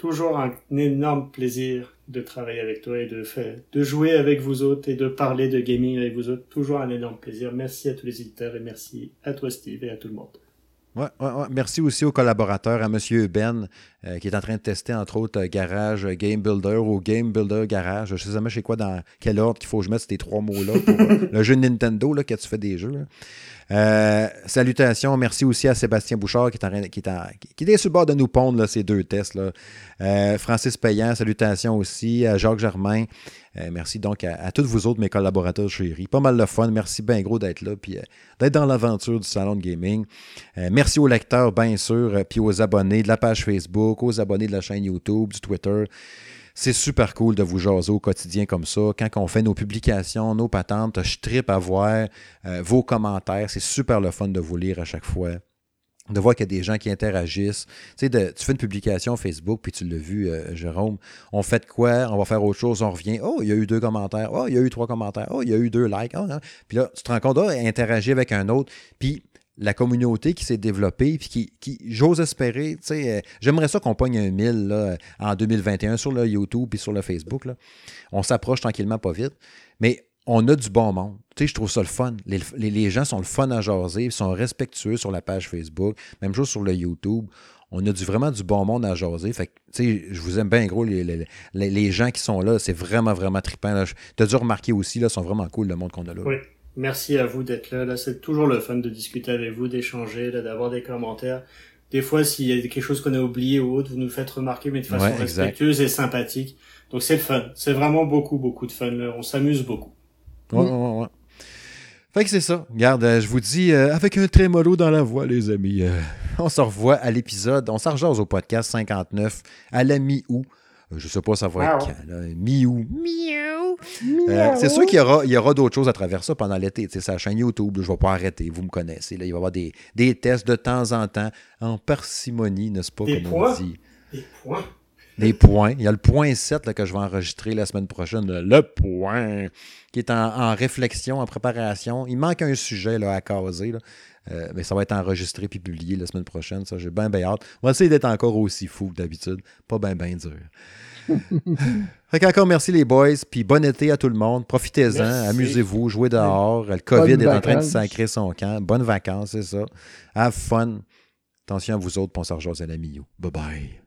Toujours un énorme plaisir de travailler avec toi et de faire, de jouer avec vous autres et de parler de gaming avec vous autres. Toujours un énorme plaisir. Merci à tous les éditeurs et merci à toi Steve et à tout le monde. Ouais, ouais, ouais. Merci aussi aux collaborateurs, à M. Ben, euh, qui est en train de tester, entre autres, euh, Garage euh, Game Builder ou Game Builder Garage. Je sais jamais chez quoi, dans quel ordre qu'il faut que je mette ces trois mots-là pour euh, le jeu Nintendo, là, que tu fais des jeux. là. Euh, salutations, merci aussi à Sébastien Bouchard qui est, sur le bord de nous pondre ces deux tests. Là. Euh, Francis Payan, salutations aussi à Jacques Germain. Euh, merci donc à, à tous vous autres, mes collaborateurs chéris. Pas mal de fun. Merci bien gros d'être là, puis d'être dans l'aventure du salon de gaming. Merci aux lecteurs, bien sûr, puis aux abonnés de la page Facebook, aux abonnés de la chaîne YouTube, du Twitter. C'est super cool de vous jaser au quotidien comme ça. Quand on fait nos publications, nos patentes, je tripe à voir euh, vos commentaires. C'est super le fun de vous lire à chaque fois. De voir qu'il y a des gens qui interagissent. Tu fais une publication Facebook, puis tu l'as vu, euh, Jérôme. On fait de quoi? On va faire autre chose, on revient. Oh, il y a eu deux commentaires. Oh, il y a eu trois commentaires. Oh, il y a eu deux likes. Oh, hein. Puis là, tu te rends compte, oh, interagir avec un autre. Puis la communauté qui s'est développée, puis qui, j'ose espérer, tu euh, j'aimerais ça qu'on pogne un 1000 là, euh, en 2021 sur le YouTube puis sur le Facebook. On s'approche tranquillement, pas vite. Mais on a du bon monde. Tu sais, je trouve ça le fun. Les, les- gens sont le fun à jaser, ils sont respectueux sur la page Facebook, même chose sur le YouTube. On a vraiment du bon monde à jaser. Fait tu je vous aime bien gros, les, gens qui sont là, c'est vraiment, vraiment trippant. Tu as dû remarquer aussi, là, sont vraiment cool, le monde qu'on a là. Oui. Merci à vous d'être là. Là, c'est toujours le fun de discuter avec vous, d'échanger, d'avoir des commentaires. Des fois, s'il y a quelque chose qu'on a oublié ou autre, vous nous faites remarquer, mais de façon Ouais, respectueuse et sympathique. Donc c'est le fun. C'est vraiment beaucoup, beaucoup de fun. Là. On s'amuse beaucoup. Ouais, ouais, ouais. Fait que c'est ça. Regarde, euh, je vous dis, euh, avec un trémolo dans la voix, les amis, euh, on se revoit à l'épisode, on s'en au podcast 59 à la mi-août. Euh, Je sais pas ça va être Miaou. quand, là. Mi-août. Miaou. Euh, c'est sûr qu'il y aura, il y aura d'autres choses à travers ça pendant l'été. Tu sais, C'est la chaîne YouTube, je ne vais pas arrêter, vous me connaissez. Là, il va y avoir des, des tests de temps en temps, en parcimonie, n'est-ce pas, Des comme points? on dit. Et point. Des points. Il y a le point 7 là, que je vais enregistrer la semaine prochaine. là. Le point qui est en, en réflexion, en préparation. Il manque un sujet là, à caser. là. Euh, mais ça va être enregistré puis publié la semaine prochaine. Ça, j'ai bien, bien hâte. On va essayer d'être encore aussi fou que d'habitude. Pas bien, bien dur. fait qu'encore merci les boys. Puis bon été à tout le monde. Profitez-en. Amusez-vous. Jouez dehors. Le COVID est en train de sacrer son camp. Bonnes vacances, c'est ça. Have fun. Attention à vous autres, rejase à la mi Bye bye.